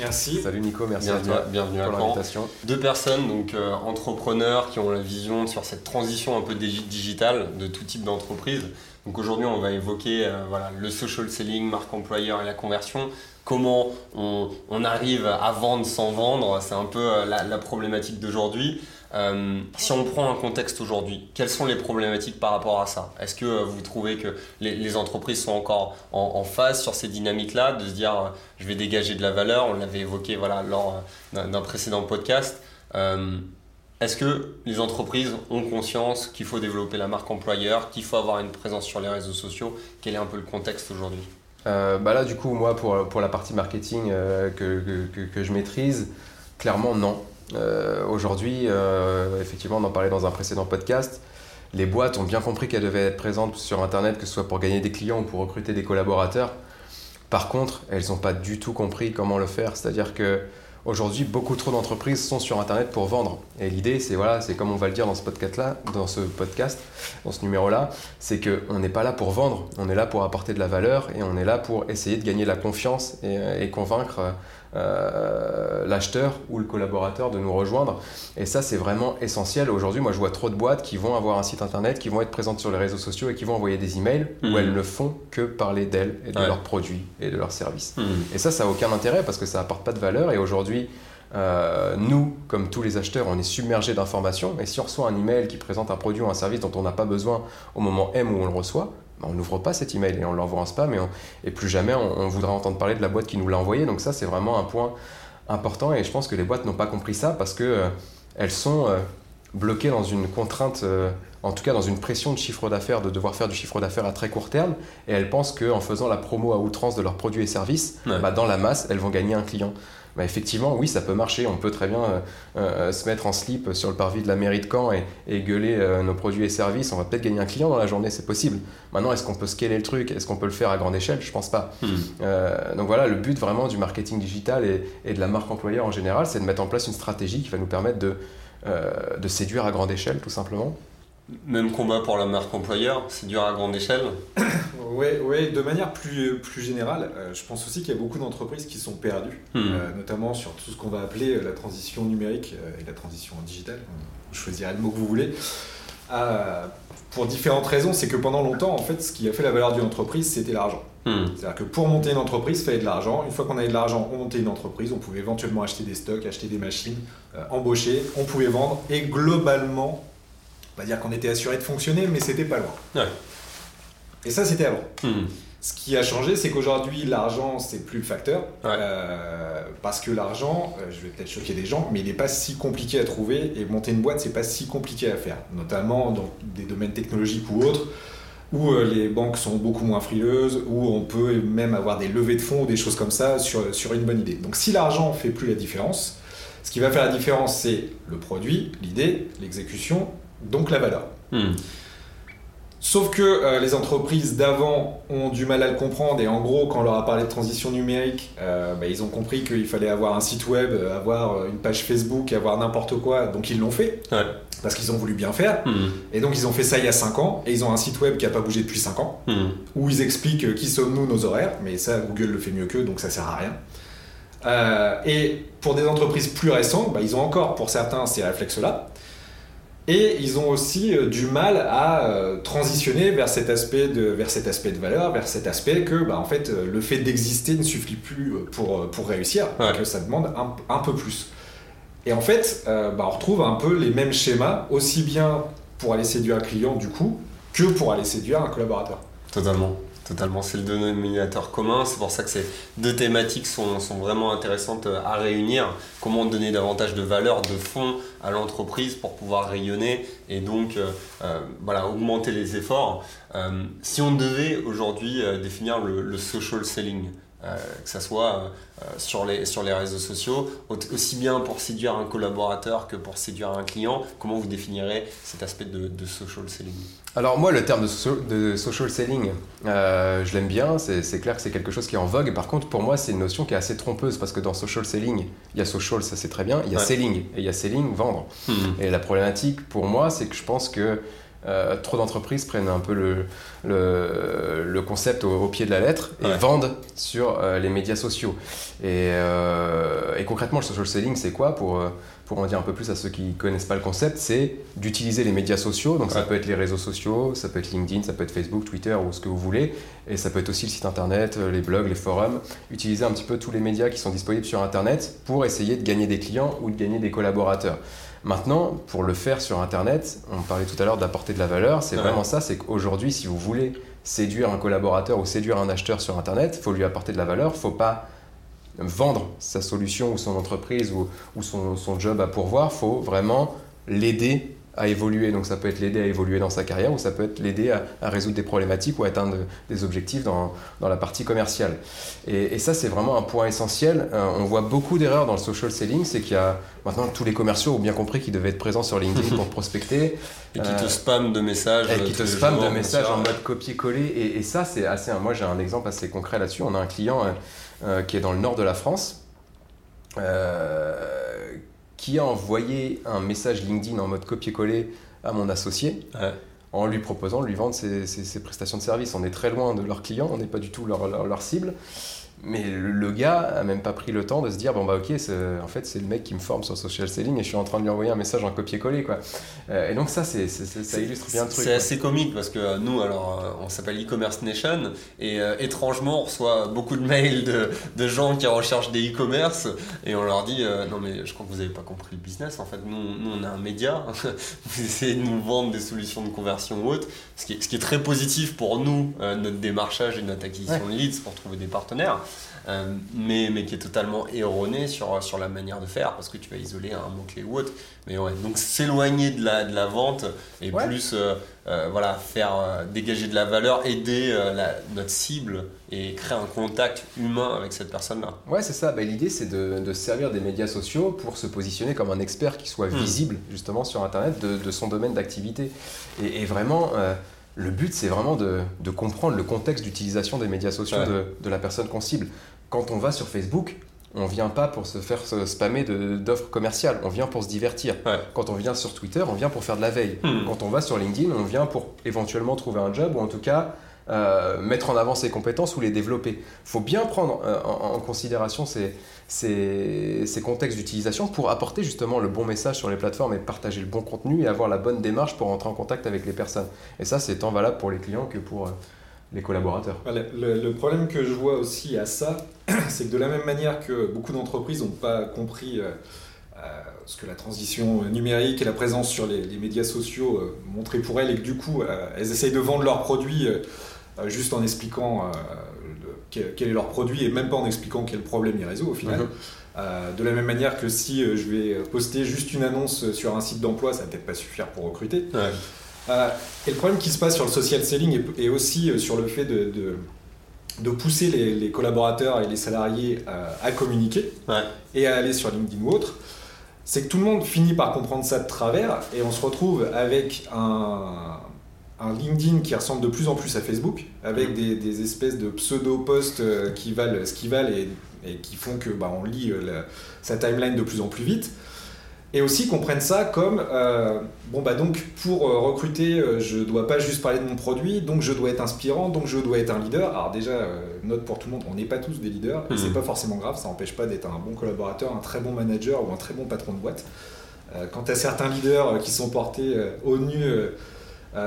Merci. Salut Nico, merci Bienvenue, à toi bienvenue à pour l'invitation. Deux personnes, donc euh, entrepreneurs, qui ont la vision sur cette transition un peu digi- digitale de tout type d'entreprise. Donc aujourd'hui, on va évoquer euh, voilà, le social selling, marque employeur et la conversion. Comment on, on arrive à vendre sans vendre, c'est un peu euh, la, la problématique d'aujourd'hui. Euh, si on prend un contexte aujourd'hui, quelles sont les problématiques par rapport à ça Est-ce que euh, vous trouvez que les, entreprises sont encore en, phase sur ces dynamiques-là, de se dire euh, je vais dégager de la valeur On l'avait évoqué voilà, lors d'un précédent podcast. Est-ce que les entreprises ont conscience qu'il faut développer la marque employeur, qu'il faut avoir une présence sur les réseaux sociaux Quel est un peu le contexte aujourd'hui bah là, du coup, moi, pour, pour la partie marketing que- que je maîtrise, clairement, non. Euh, Aujourd'hui, euh, effectivement, on en parlait dans un précédent podcast, les boîtes ont bien compris qu'elles devaient être présentes sur Internet, que ce soit pour gagner des clients ou pour recruter des collaborateurs. Par contre, elles n'ont pas du tout compris comment le faire. C'est-à-dire que aujourd'hui, beaucoup trop d'entreprises sont sur Internet pour vendre. Et l'idée, c'est voilà, c'est comme on va le dire dans ce podcast-là, dans ce podcast, dans ce numéro-là, c'est qu'on n'est pas là pour vendre, on est là pour apporter de la valeur et on est là pour essayer de gagner la confiance et, et convaincre euh, l'acheteur ou le collaborateur de nous rejoindre. Et ça, c'est vraiment essentiel. Aujourd'hui, moi, je vois trop de boîtes qui vont avoir un site internet, qui vont être présentes sur les réseaux sociaux et qui vont envoyer des emails Mhm. où elles ne font que parler d'elles et de Ouais. leurs produits et de leurs services. Et ça, ça n'a aucun intérêt parce que ça apporte pas de valeur. Et aujourd'hui, euh, nous, comme tous les acheteurs, on est submergés d'informations. Et si on reçoit un email qui présente un produit ou un service dont on n'a pas besoin au moment M où on le reçoit, on n'ouvre pas cet email et on l'envoie en spam. Et, on- et plus jamais on, on voudra entendre parler de la boîte qui nous l'a envoyé. Donc ça, c'est vraiment un point important. Et je pense que les boîtes n'ont pas compris ça parce que euh, elles sont euh, bloquées dans une contrainte. euh, en tout cas, dans une pression de chiffre d'affaires, de devoir faire du chiffre d'affaires à très court terme, et elles pensent qu'en faisant la promo à outrance de leurs produits et services, Ouais. bah, dans la masse, elles vont gagner un client. Bah, effectivement, oui, ça peut marcher. On peut très bien euh, euh, se mettre en slip sur le parvis de la mairie de Caen et, et gueuler euh, nos produits et services. On va peut-être gagner un client dans la journée, c'est possible. Maintenant, est-ce qu'on peut scaler le truc? Est-ce qu'on peut le faire à grande échelle? Je pense pas. Euh, donc voilà, le but vraiment du marketing digital et, et de la marque employeur en général, c'est de mettre en place une stratégie qui va nous permettre de, euh, de séduire à grande échelle, tout simplement. Même combat pour la marque employeur, c'est dur à grande échelle. Ouais, ouais, de manière plus, plus générale, euh, je pense aussi qu'il y a beaucoup d'entreprises qui sont perdues, Hmm. euh, notamment sur tout ce qu'on va appeler euh, la transition numérique et la transition digitale. Je choisirai le mot que vous voulez. Pour différentes raisons, c'est que pendant longtemps, en fait, ce qui a fait la valeur d'une entreprise, c'était l'argent. Hmm. C'est-à-dire que pour monter une entreprise, il fallait de l'argent. Une fois qu'on avait de l'argent, on montait une entreprise, on pouvait éventuellement acheter des stocks, acheter des machines, euh, embaucher, on pouvait vendre, et globalement, va dire qu'on était assuré de fonctionner, mais c'était pas loin. Ouais. Et ça, c'était avant. Hmm. Ce qui a changé, c'est qu'aujourd'hui, l'argent, c'est plus le facteur. Ouais. Euh, parce que l'argent, euh, je vais peut-être choquer des gens, mais il n'est pas si compliqué à trouver. Et monter une boîte, c'est pas si compliqué à faire. Notamment dans des domaines technologiques ou autres, où euh, les banques sont beaucoup moins frileuses, où on peut même avoir des levées de fonds ou des choses comme ça sur, sur une bonne idée. Donc si l'argent fait plus la différence, ce qui va faire la différence, c'est le produit, l'idée, l'exécution, donc la valeur. Hmm. Sauf que euh, les entreprises d'avant ont du mal à le comprendre et en gros, quand on leur a parlé de transition numérique, euh, bah, ils ont compris qu'il fallait avoir un site web, euh, avoir une page Facebook, avoir n'importe quoi, donc ils l'ont fait Ouais. parce qu'ils ont voulu bien faire. Hmm. Et donc ils ont fait ça il y a 5 ans et ils ont un site web qui n'a pas bougé depuis 5 ans Hmm. où ils expliquent qui sommes-nous, nos horaires, mais ça Google le fait mieux qu'eux donc ça sert à rien. Euh, et pour des entreprises plus récentes, bah, ils ont encore pour certains ces réflexes-là. Et ils ont aussi euh, du mal à euh, transitionner vers cet, aspect de, vers cet aspect de valeur, vers cet aspect que bah, en fait, euh, le fait d'exister ne suffit plus pour, pour réussir, Ouais. que ça demande un, un peu plus. Et en fait, euh, bah, on retrouve un peu les mêmes schémas, aussi bien pour aller séduire un client du coup, que pour aller séduire un collaborateur. Totalement. Totalement, c'est le dénominateur commun. C'est pour ça que ces deux thématiques sont, sont vraiment intéressantes euh, à réunir. Comment donner davantage de valeur, de fond à l'entreprise pour pouvoir rayonner et donc euh, euh, voilà, augmenter les efforts. Si on devait aujourd'hui définir le social selling, Euh, que ce soit euh, sur, les, sur les réseaux sociaux, aussi bien pour séduire un collaborateur que pour séduire un client. Comment vous définirez cet aspect de, de social selling? Alors moi, le terme de, de social selling, euh, je l'aime bien, c'est clair que c'est quelque chose qui est en vogue. Par contre, pour moi, c'est une notion qui est assez trompeuse parce que dans social selling, il y a social, ça c'est très bien, il y a selling, et il y a selling, vendre. Hmm. Et la problématique pour moi, c'est que je pense que euh, trop d'entreprises prennent un peu le, le, concept au, pied de la lettre et vendent sur euh, les médias sociaux. Et, euh, et, concrètement, le social selling, c'est quoi pour, pour en dire un peu plus à ceux qui ne connaissent pas le concept C'est d'utiliser les médias sociaux. Donc ça peut être les réseaux sociaux, ça peut être LinkedIn, ça peut être Facebook, Twitter ou ce que vous voulez. Et ça peut être aussi le site internet, les blogs, les forums. Utiliser un petit peu tous les médias qui sont disponibles sur internet pour essayer de gagner des clients ou de gagner des collaborateurs. Maintenant, pour le faire sur Internet, on parlait tout à l'heure d'apporter de la valeur, c'est vraiment ça, c'est qu'aujourd'hui, si vous voulez séduire un collaborateur ou séduire un acheteur sur Internet, il faut lui apporter de la valeur, il ne faut pas vendre sa solution ou son entreprise ou, son, son, job à pourvoir, il faut vraiment l'aider à évoluer. Donc ça peut être l'aider à évoluer dans sa carrière ou ça peut être l'aider à, résoudre des problématiques ou à atteindre des objectifs dans, dans la partie commerciale. Et, ça, c'est vraiment un point essentiel. Euh, on voit beaucoup d'erreurs dans le social selling, c'est qu'il y a maintenant tous les commerciaux ont bien compris qu'ils devaient être présents sur LinkedIn pour prospecter. Et qui te euh, spamment de messages. Et qui te spamment de messages en mode copier-coller. Et, ça, c'est assez. Moi, j'ai un exemple assez concret là-dessus. On a un client euh, qui est dans le nord de la France. Euh, qui a envoyé un message LinkedIn en mode copier-coller à mon associé en lui proposant de lui vendre ses, prestations de service. On est très loin de leurs clients, on n'est pas du tout leur, leur cible. Mais le, gars a même pas pris le temps de se dire bon bah ok en fait c'est le mec qui me forme sur social selling et je suis en train de lui envoyer un message en copier-coller quoi. Euh, et donc ça c'est ça illustre bien le truc. C'est assez comique parce que euh, nous alors euh, on s'appelle e-commerce nation et étrangement on reçoit beaucoup de mails de, de gens qui recherchent des e-commerce et on leur dit non mais je crois que vous avez pas compris le business en fait nous, nous on a un média vous essayez de nous vendre des solutions de conversion ou autre ce qui est, ce qui est très positif pour nous notre démarchage et notre acquisition de leads pour trouver des partenaires euh, mais, mais qui est totalement erroné sur, sur la manière de faire parce que tu vas isoler un mot-clé ou autre. Mais ouais, donc s'éloigner de la, de la vente et plus euh, euh, voilà, faire dégager de la valeur, aider notre cible et créer un contact humain avec cette personne-là. Ouais, c'est ça. Bah, L'idée, c'est de, de, servir des médias sociaux pour se positionner comme un expert qui soit hmm. visible justement sur Internet de, de son domaine d'activité. Et, et, vraiment le but, c'est vraiment de, de, comprendre le contexte d'utilisation des médias sociaux de, de, la personne qu'on cible quand on va sur Facebook, on vient pas pour se faire spammer d'offres commerciales, on vient pour se divertir. Quand on vient sur Twitter, on vient pour faire de la veille. Hmm. Quand on va sur LinkedIn, on vient pour éventuellement trouver un job ou en tout cas euh, mettre en avant ses compétences ou les développer. Il faut bien prendre euh, en, considération ces, ces, contextes d'utilisation pour apporter justement le bon message sur les plateformes et partager le bon contenu et avoir la bonne démarche pour entrer en contact avec les personnes. Et ça, c'est tant valable pour les clients que pour... Euh, les collaborateurs. Le, problème que je vois aussi à ça, c'est que de la même manière que beaucoup d'entreprises n'ont pas compris euh, euh, ce que la transition numérique et la présence sur les, médias sociaux euh, montraient pour elles et que du coup elles essayent de vendre leurs produits juste en expliquant quel, est leur produit et même pas en expliquant quel problème ils résout au final. Mhm. de la même manière que si je vais poster juste une annonce sur un site d'emploi, ça va peut-être pas suffire pour recruter. Euh, et le problème qui se passe sur le social selling et, aussi euh, sur le fait de, de, pousser les, collaborateurs et les salariés euh, à, communiquer et à aller sur LinkedIn ou autre, c'est que tout le monde finit par comprendre ça de travers et on se retrouve avec un, un LinkedIn qui ressemble de plus en plus à Facebook, avec des, des espèces de pseudo-posts qui valent ce qu'ils valent et, et, qui font que bah, on lit sa timeline de plus en plus vite. Et aussi qu'on prenne ça comme euh, bon bah donc pour euh, recruter euh, je dois pas juste parler de mon produit donc je dois être inspirant donc je dois être un leader. Alors déjà note pour tout le monde on n'est pas tous des leaders et c'est mhm. pas forcément grave ça n'empêche pas d'être un bon collaborateur un très bon manager ou un très bon patron de boîte. Quant à certains leaders qui sont portés au nu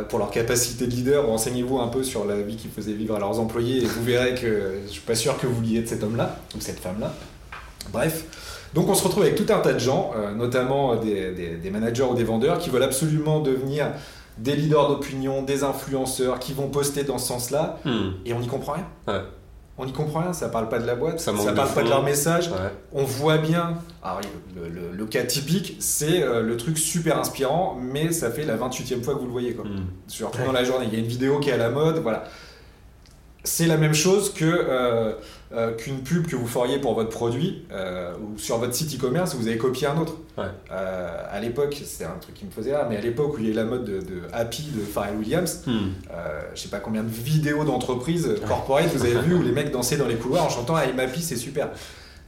pour leur capacité de leader renseignez-vous un peu sur la vie qu'ils faisaient vivre à leurs employés et vous verrez que je suis pas sûr que vous liez de cet homme là ou cette femme là bref donc on se retrouve avec tout un tas de gens, euh, notamment des, managers ou des vendeurs, qui veulent absolument devenir des leaders d'opinion, des influenceurs, qui vont poster dans ce sens-là, hmm. et on n'y comprend rien. On n'y comprend rien, ça parle pas de la boîte, ça, ne parle pas de leur message. On voit bien. Alors, le, cas typique, c'est euh, le truc super inspirant, mais ça fait la 28e fois que vous le voyez. Quoi. Hmm. Surtout dans la journée. Il y a une vidéo qui est à la mode, voilà c'est la même chose que euh, euh, qu'une pub que vous feriez pour votre produit euh, ou sur votre site e-commerce, vous avez copié un autre. Ouais. Euh, à l'époque, c'était un truc qui me faisait rire, mais à l'époque où il y a eu la mode de, de Happy de Pharrell Williams, Hmm. je sais pas combien de vidéos d'entreprises corporate vous avez vu où les mecs dansaient dans les couloirs en chantant I'm happy, c'est super.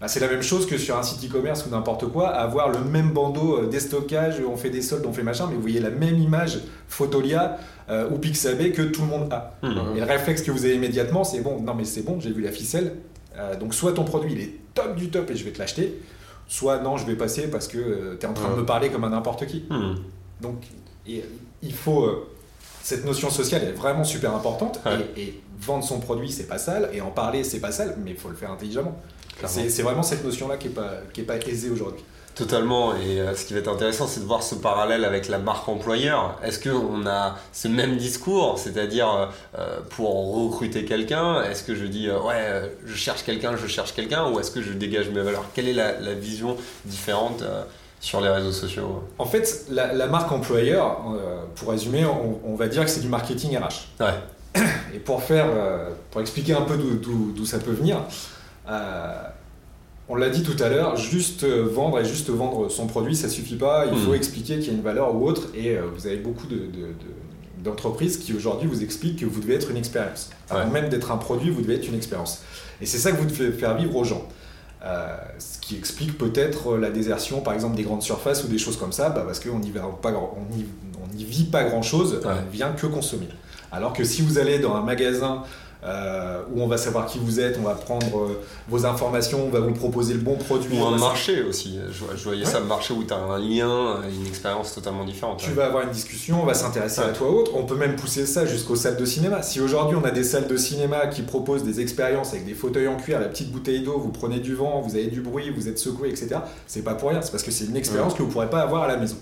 Bah, c'est la même chose que sur un site e-commerce ou n'importe quoi, avoir le même bandeau déstockage, on fait des soldes, on fait machin, mais vous voyez la même image Photolia euh, ou Pixabay que tout le monde a. Hmm. Et le réflexe que vous avez immédiatement, c'est bon, non mais c'est bon, j'ai vu la ficelle. Euh, donc soit ton produit il est top du top et je vais te l'acheter, soit non, je vais passer parce que tu es en train de me parler comme à n'importe qui. Hmm. Donc et, il faut euh, cette notion sociale est vraiment super importante Ouais. et, et vendre son produit c'est pas sale et en parler c'est pas sale, mais il faut le faire intelligemment. C'est vraiment cette notion là qui est pas qui est pas aisée aujourd'hui. Totalement, et euh, ce qui va être intéressant, c'est de voir ce parallèle avec la marque employeur. Est-ce qu'on a ce même discours, c'est-à-dire euh, euh, pour recruter quelqu'un, est-ce que je dis euh, ouais, je cherche quelqu'un, je cherche quelqu'un, ou est-ce que je dégage mes valeurs? Quelle est la, la vision différente sur les réseaux sociaux? En fait, la, la marque employeur, pour résumer, on, on va dire que c'est du marketing RH. Ouais, Et pour faire, pour expliquer un peu d'où- ça peut venir, on l'a dit tout à l'heure, juste vendre et juste vendre son produit, ça suffit pas. Il faut expliquer qu'il y a une valeur ou autre. Et euh, vous avez beaucoup de- de- de- d'entreprises qui aujourd'hui vous expliquent que vous devez être une expérience. Avant Ouais. même d'être un produit, vous devez être une expérience. Et c'est ça que vous devez faire vivre aux gens. Euh, ce qui explique peut-être la désertion, par exemple, des grandes surfaces ou des choses comme ça, bah, parce qu'on n'y on vit pas grand-chose, Ouais. on ne vient que consommer. Alors que si vous allez dans un magasin euh, où on va savoir qui vous êtes, on va prendre euh, vos informations, on va vous proposer le bon produit, ou un marché aussi. Je, je voyais ça, un marché où tu as un lien, une expérience totalement différente. Tu ouais. vas avoir une discussion, on va s'intéresser Ouais. à toi autre. On peut même pousser ça jusqu'aux salles de cinéma. Si aujourd'hui on a des salles de cinéma qui proposent des expériences avec des fauteuils en cuir, la petite bouteille d'eau, vous prenez du vent, vous avez du bruit, vous êtes secoué, etc. C'est pas pour rien, c'est parce que c'est une expérience que vous pourrez pas avoir à la maison.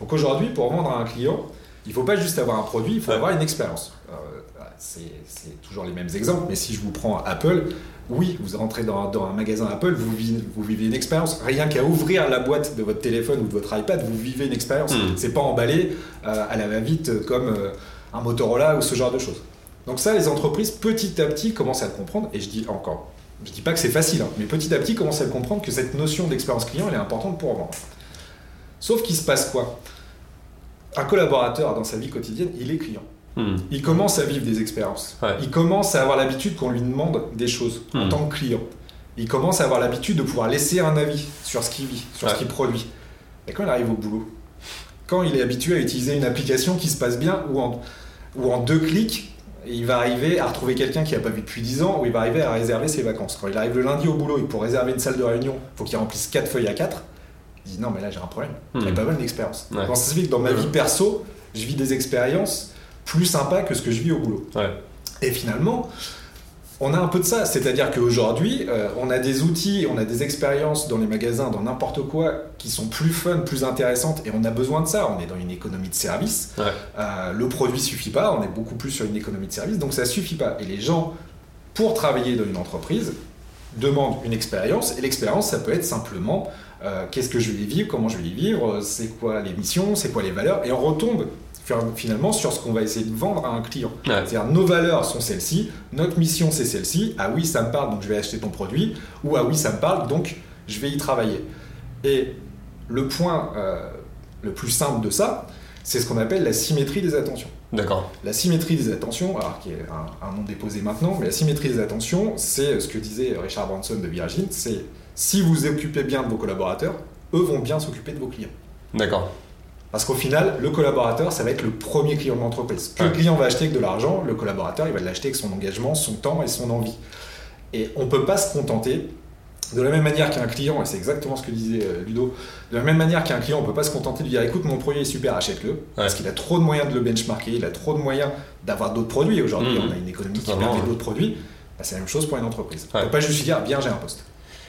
Donc aujourd'hui, pour vendre à un client, il faut pas juste avoir un produit, il faut avoir une expérience. C'est toujours les mêmes exemples, mais si je vous prends Apple, oui, vous rentrez dans, dans un magasin Apple, vous vivez, vous vivez une expérience. Rien qu'à ouvrir la boîte de votre téléphone ou de votre iPad, vous vivez une expérience. Mm. C'est pas emballé euh, à la va-vite comme euh, un Motorola ou ce genre de choses. Donc ça, les entreprises, petit à petit, commencent à le comprendre. Et je dis encore, je dis pas que c'est facile, hein, mais petit à petit, commencent à le comprendre que cette notion d'expérience client, elle est importante pour vendre. Sauf qu'il se passe quoi? Un collaborateur, dans sa vie quotidienne, il est client. Hmm. Il commence à vivre des expériences. Ouais. Il commence à avoir l'habitude qu'on lui demande des choses en Hmm. tant que client. Il commence à avoir l'habitude de pouvoir laisser un avis sur ce qu'il vit, sur ce qu'il produit. Et quand il arrive au boulot, quand il est habitué à utiliser une application qui se passe bien, ou en, ou en deux clics, il va arriver à retrouver quelqu'un qu'il n'a pas vu depuis 10 ans, ou il va arriver à réserver ses vacances. Quand il arrive le lundi au boulot et pour réserver une salle de réunion, il faut qu'il remplisse 4 feuilles à 4, il dit non mais là j'ai un problème, Hmm. j'ai pas mal d'expérience. Ouais. Quand ça se fait que dans ma vie perso, je vis des expériences plus sympas que ce que je vis au boulot. Ouais. Et finalement, on a un peu de ça. C'est-à-dire qu'aujourd'hui, euh, on a des outils, on a des expériences dans les magasins, dans n'importe quoi, qui sont plus fun, plus intéressantes, et on a besoin de ça. On est dans une économie de service. Ouais. Euh, le produit suffit pas, on est beaucoup plus sur une économie de service, donc ça suffit pas. Et les gens, pour travailler dans une entreprise, demandent une expérience, et l'expérience, ça peut être simplement euh, qu'est-ce que je vais vivre, comment je vais y vivre, c'est quoi les missions, c'est quoi les valeurs, et on retombe finalement sur ce qu'on va essayer de vendre à un client. Ouais. C'est-à-dire nos valeurs sont celles-ci, notre mission c'est celle-ci, ah oui ça me parle donc je vais acheter ton produit, ou ah oui ça me parle donc je vais y travailler. Et le point euh, le plus simple de ça, c'est ce qu'on appelle la symétrie des attentions. D'accord. La symétrie des attentions, alors qui est un, un nom déposé maintenant, mais la symétrie des attentions, c'est ce que disait Richard Branson de Virgin, c'est si vous vous occupez bien de vos collaborateurs, eux vont bien s'occuper de vos clients. D'accord. Parce qu'au final, le collaborateur, ça va être le premier client de l'entreprise. Que Ouais. le client va acheter avec de l'argent, le collaborateur, il va l'acheter avec son engagement, son temps et son envie. Et on ne peut pas se contenter, de la même manière qu'un client, et c'est exactement ce que disait euh, Ludo, de la même manière qu'un client, on ne peut pas se contenter de dire écoute, mon produit est super, achète-le. Parce qu'il a trop de moyens de le benchmarker, il a trop de moyens d'avoir d'autres produits. Aujourd'hui, Mhm. on a une économie qui permet ouais. d'autres produits. Bah, c'est la même chose pour une entreprise. On ne peut pas juste dire bien, j'ai un poste.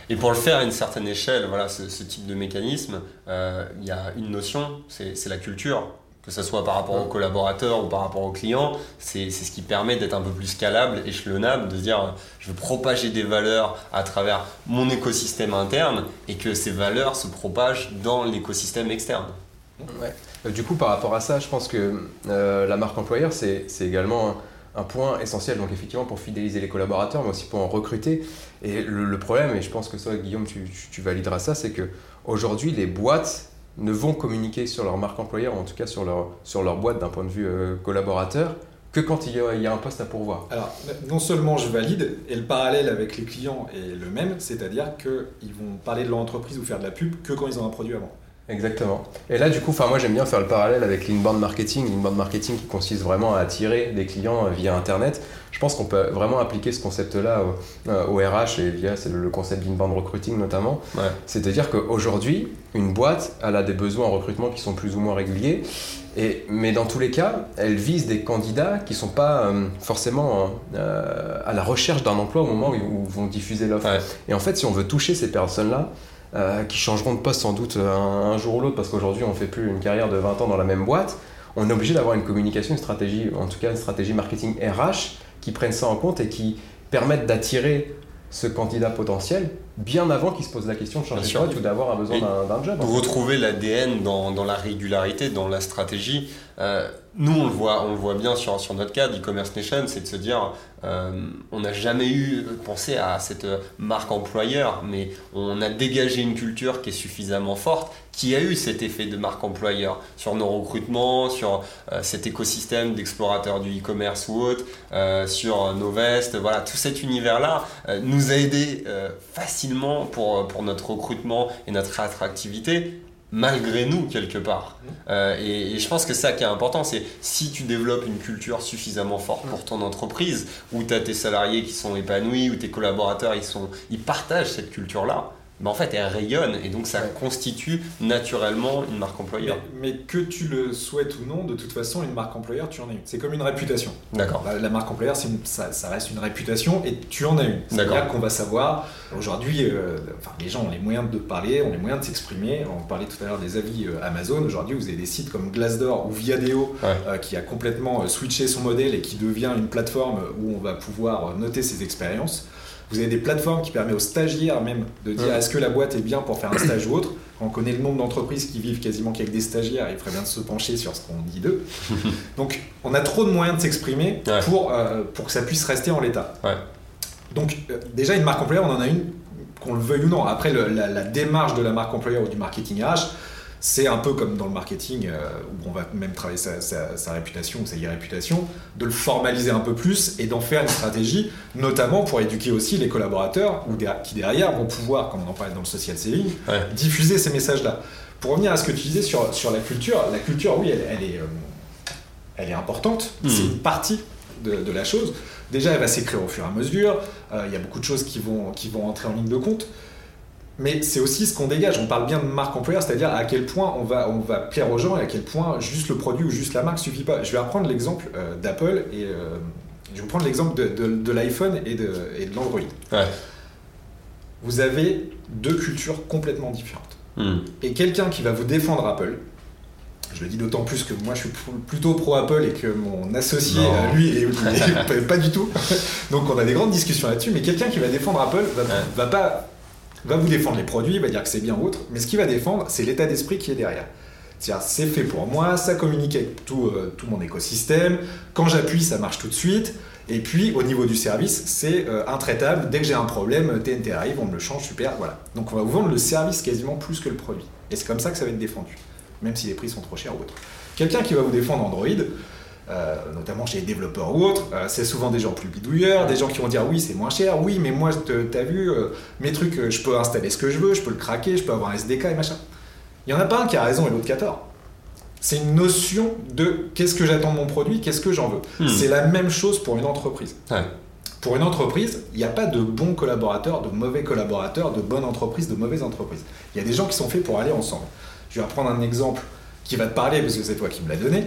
Et pour le faire à une certaine échelle, voilà, ce, ce type de mécanisme, euh, il y a une notion, c'est la culture. Que ce soit par rapport aux collaborateurs ou par rapport aux clients, c'est ce qui permet d'être un peu plus scalable, échelonnable, de dire je veux propager des valeurs à travers mon écosystème interne et que ces valeurs se propagent dans l'écosystème externe. Ouais. Euh, Du coup, par rapport à ça, je pense que euh, la marque employeur, c'est c'est également un, un point essentiel, donc effectivement pour fidéliser les collaborateurs, mais aussi pour en recruter. Et le, problème, et je pense que toi, Guillaume, tu, tu, valideras ça, c'est que aujourd'hui, les boîtes ne vont communiquer sur leur marque employeur, ou en tout cas sur leur, sur leur boîte d'un point de vue euh, collaborateur, que quand il y, a, il y, a, un poste à pourvoir. Alors, non seulement je valide, et le parallèle avec les clients est le même, c'est-à-dire qu'ils vont parler de leur entreprise ou faire de la pub que quand ils ont un produit avant. Exactement. Et là, du coup, moi j'aime bien faire le parallèle avec l'inbound marketing. L'inbound marketing qui consiste vraiment à attirer des clients euh, via Internet. Je pense qu'on peut vraiment appliquer ce concept-là au, RH et via le concept d'inbound recruiting notamment. C'est-à-dire qu'aujourd'hui, une boîte, elle a des besoins en recrutement qui sont plus ou moins réguliers. Et, mais dans tous les cas, elle vise des candidats qui ne sont pas euh, forcément euh, à la recherche d'un emploi au moment où ils vont diffuser l'offre. Et en fait, si on veut toucher ces personnes-là, euh, qui changeront de poste sans doute un, jour ou l'autre parce qu'aujourd'hui on ne fait plus une carrière de 20 ans dans la même boîte, on est obligé d'avoir une communication, une stratégie, en tout cas une stratégie marketing RH qui prenne ça en compte et qui permette d'attirer ce candidat potentiel bien avant qu'il se pose la question de changer de poste ou d'avoir un besoin d'un job. Retrouver l'ADN dans, dans, la régularité, dans la stratégie, euh, nous, on le voit, on le voit bien sur, sur notre cas d'e-commerce nation, c'est de se dire, euh, on n'a jamais eu pensé à cette marque employeur, mais on a dégagé une culture qui est suffisamment forte, qui a eu cet effet de marque employeur sur nos recrutements, sur euh, cet écosystème d'explorateurs du e-commerce ou autre, sur nos vestes, voilà, tout cet univers-là nous a aidé facilement pour, pour notre recrutement et notre attractivité malgré nous quelque part. Euh, et, je pense que ça qui est important, c'est si tu développes une culture suffisamment forte pour ton entreprise, où tu as tes salariés qui sont épanouis, où tes collaborateurs ils, sont, ils partagent cette culture-là, en fait, elle rayonne et donc ça constitue naturellement une marque employeur. Mais, que tu le souhaites ou non, de toute façon, une marque employeur, tu en as une. C'est comme une réputation. D'accord. La, marque employeur, ça, ça, reste une réputation et tu en as une. C'est-à-dire qu'on va savoir, aujourd'hui, euh, enfin, les gens ont les moyens de parler, ont les moyens de s'exprimer. On parlait tout à l'heure des avis euh, Amazon. Aujourd'hui, vous avez des sites comme Glassdoor ou Viadeo euh, qui a complètement switché son modèle et qui devient une plateforme où on va pouvoir noter ses expériences. Vous avez des plateformes qui permettent aux stagiaires même de dire est-ce que la boîte est bien pour faire un stage ou autre. On connaît le nombre d'entreprises qui vivent quasiment qu'avec des stagiaires, il ferait bien de se pencher sur ce qu'on dit d'eux. Donc on a trop de moyens de s'exprimer pour, euh, pour que ça puisse rester en l'état. Donc euh, déjà une marque employeur, on en a une, qu'on le veuille ou non. Après la, la, démarche de la marque employeur ou du marketing RH, c'est un peu comme dans le marketing, euh, où on va même travailler sa, réputation ou sa réputation, de le formaliser un peu plus et d'en faire une stratégie, notamment pour éduquer aussi les collaborateurs, ou qui derrière vont pouvoir, comme on en parlait dans le social selling, diffuser ces messages-là. Pour revenir à ce que tu disais sur, sur la culture, la culture, oui, elle, est, euh, elle est importante, hmm. c'est une partie de, la chose. Déjà, elle va s'écrire au fur et à mesure, euh, il y a beaucoup de choses qui vont, qui vont entrer en ligne de compte mais c'est aussi ce qu'on dégage. On parle bien de marque employeur, c'est-à-dire à quel point on va, on va plaire aux gens et à quel point juste le produit ou juste la marque suffit pas. Je vais reprendre l'exemple euh, d'Apple et euh, je vais prendre l'exemple de, de, l'iPhone et de, et de l'Android. Vous avez deux cultures complètement différentes. Hmm. Et quelqu'un qui va vous défendre Apple, je le dis d'autant plus que moi je suis plutôt pro Apple et que mon associé, lui, est, pas du tout. Donc on a des grandes discussions là-dessus. Mais quelqu'un qui va défendre Apple va, va pas va vous défendre les produits, va dire que c'est bien autre, mais ce qu'il va défendre, c'est l'état d'esprit qui est derrière. C'est-à-dire, c'est fait pour moi, ça communique avec tout, euh, tout mon écosystème, quand j'appuie, ça marche tout de suite, et puis au niveau du service, c'est euh, intraitable, dès que j'ai un problème, TNT arrive, on me le change, super, voilà. Donc on va vous vendre le service quasiment plus que le produit. Et c'est comme ça que ça va être défendu, même si les prix sont trop chers ou autre. Quelqu'un qui va vous défendre Android, euh, notamment chez les développeurs ou autres, euh, c'est souvent des gens plus bidouilleurs, des gens qui vont dire oui c'est moins cher, oui mais moi t'as vu, euh, mes trucs je peux installer ce que je veux, je peux le craquer, je peux avoir un SDK et machin. Il y en a pas un qui a raison et l'autre qui a tort. C'est une notion de qu'est-ce que j'attends de mon produit, qu'est-ce que j'en veux. Hmm. C'est la même chose pour une entreprise. Pour une entreprise, il n'y a pas de bons collaborateurs, de mauvais collaborateurs, de bonnes entreprises, de mauvaises entreprises. Il y a des gens qui sont faits pour aller ensemble. Je vais reprendre un exemple qui va te parler parce que c'est toi qui me l'as donné.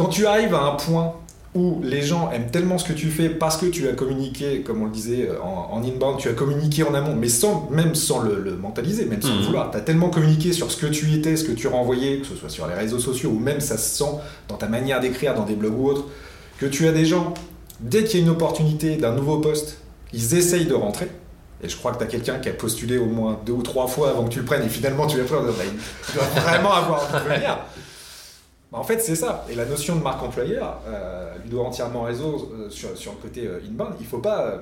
Quand tu arrives à un point où les gens aiment tellement ce que tu fais parce que tu as communiqué, comme on le disait euh, en, inbound, tu as communiqué en amont, mais sans, même sans le, mentaliser, même sans le mhm. vouloir. Tu as tellement communiqué sur ce que tu étais, ce que tu renvoyais, que ce soit sur les réseaux sociaux ou même ça se sent dans ta manière d'écrire, dans des blogs ou autres, que tu as des gens, dès qu'il y a une opportunité d'un nouveau poste, ils essayent de rentrer. Et je crois que tu as quelqu'un qui a postulé au moins deux ou trois fois avant que tu le prennes et finalement tu vas faire, bah, il doit vraiment avoir envie de venir Bah, en fait, c'est ça. Et la notion de marque employeur, euh, lui doit entièrement raison euh, sur, sur, le côté euh, inbound. Il ne faut pas, euh,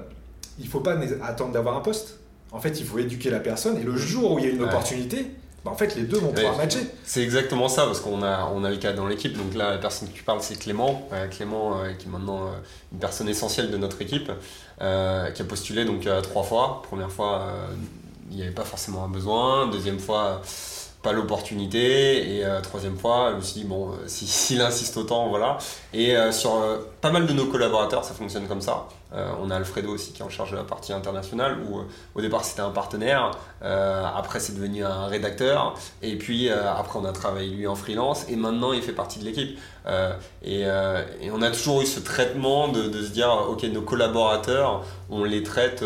il faut pas attendre d'avoir un poste. En fait, il faut éduquer la personne. Et le jour où il y a une Ouais. opportunité, bah, en fait, les deux vont pouvoir Ouais. matcher. C'est exactement ça, parce qu'on a, on a le cas dans l'équipe. Donc là, la personne que tu parles, c'est Clément. Euh, Clément, euh, qui est maintenant euh, une personne essentielle de notre équipe, qui a postulé donc trois fois. Première fois, il n'y avait pas forcément un besoin. Deuxième fois, pas l'opportunité. Et euh, troisième fois, je me dit, bon, euh, si- s'il insiste autant, voilà. Et euh, sur pas mal de nos collaborateurs, ça fonctionne comme ça. On a Alfredo aussi qui est en charge de la partie internationale, où au départ c'était un partenaire, après c'est devenu un rédacteur, et puis après on a travaillé lui en freelance, et maintenant il fait partie de l'équipe. Et, on a toujours eu ce traitement de, se dire, ok, nos collaborateurs, on les traite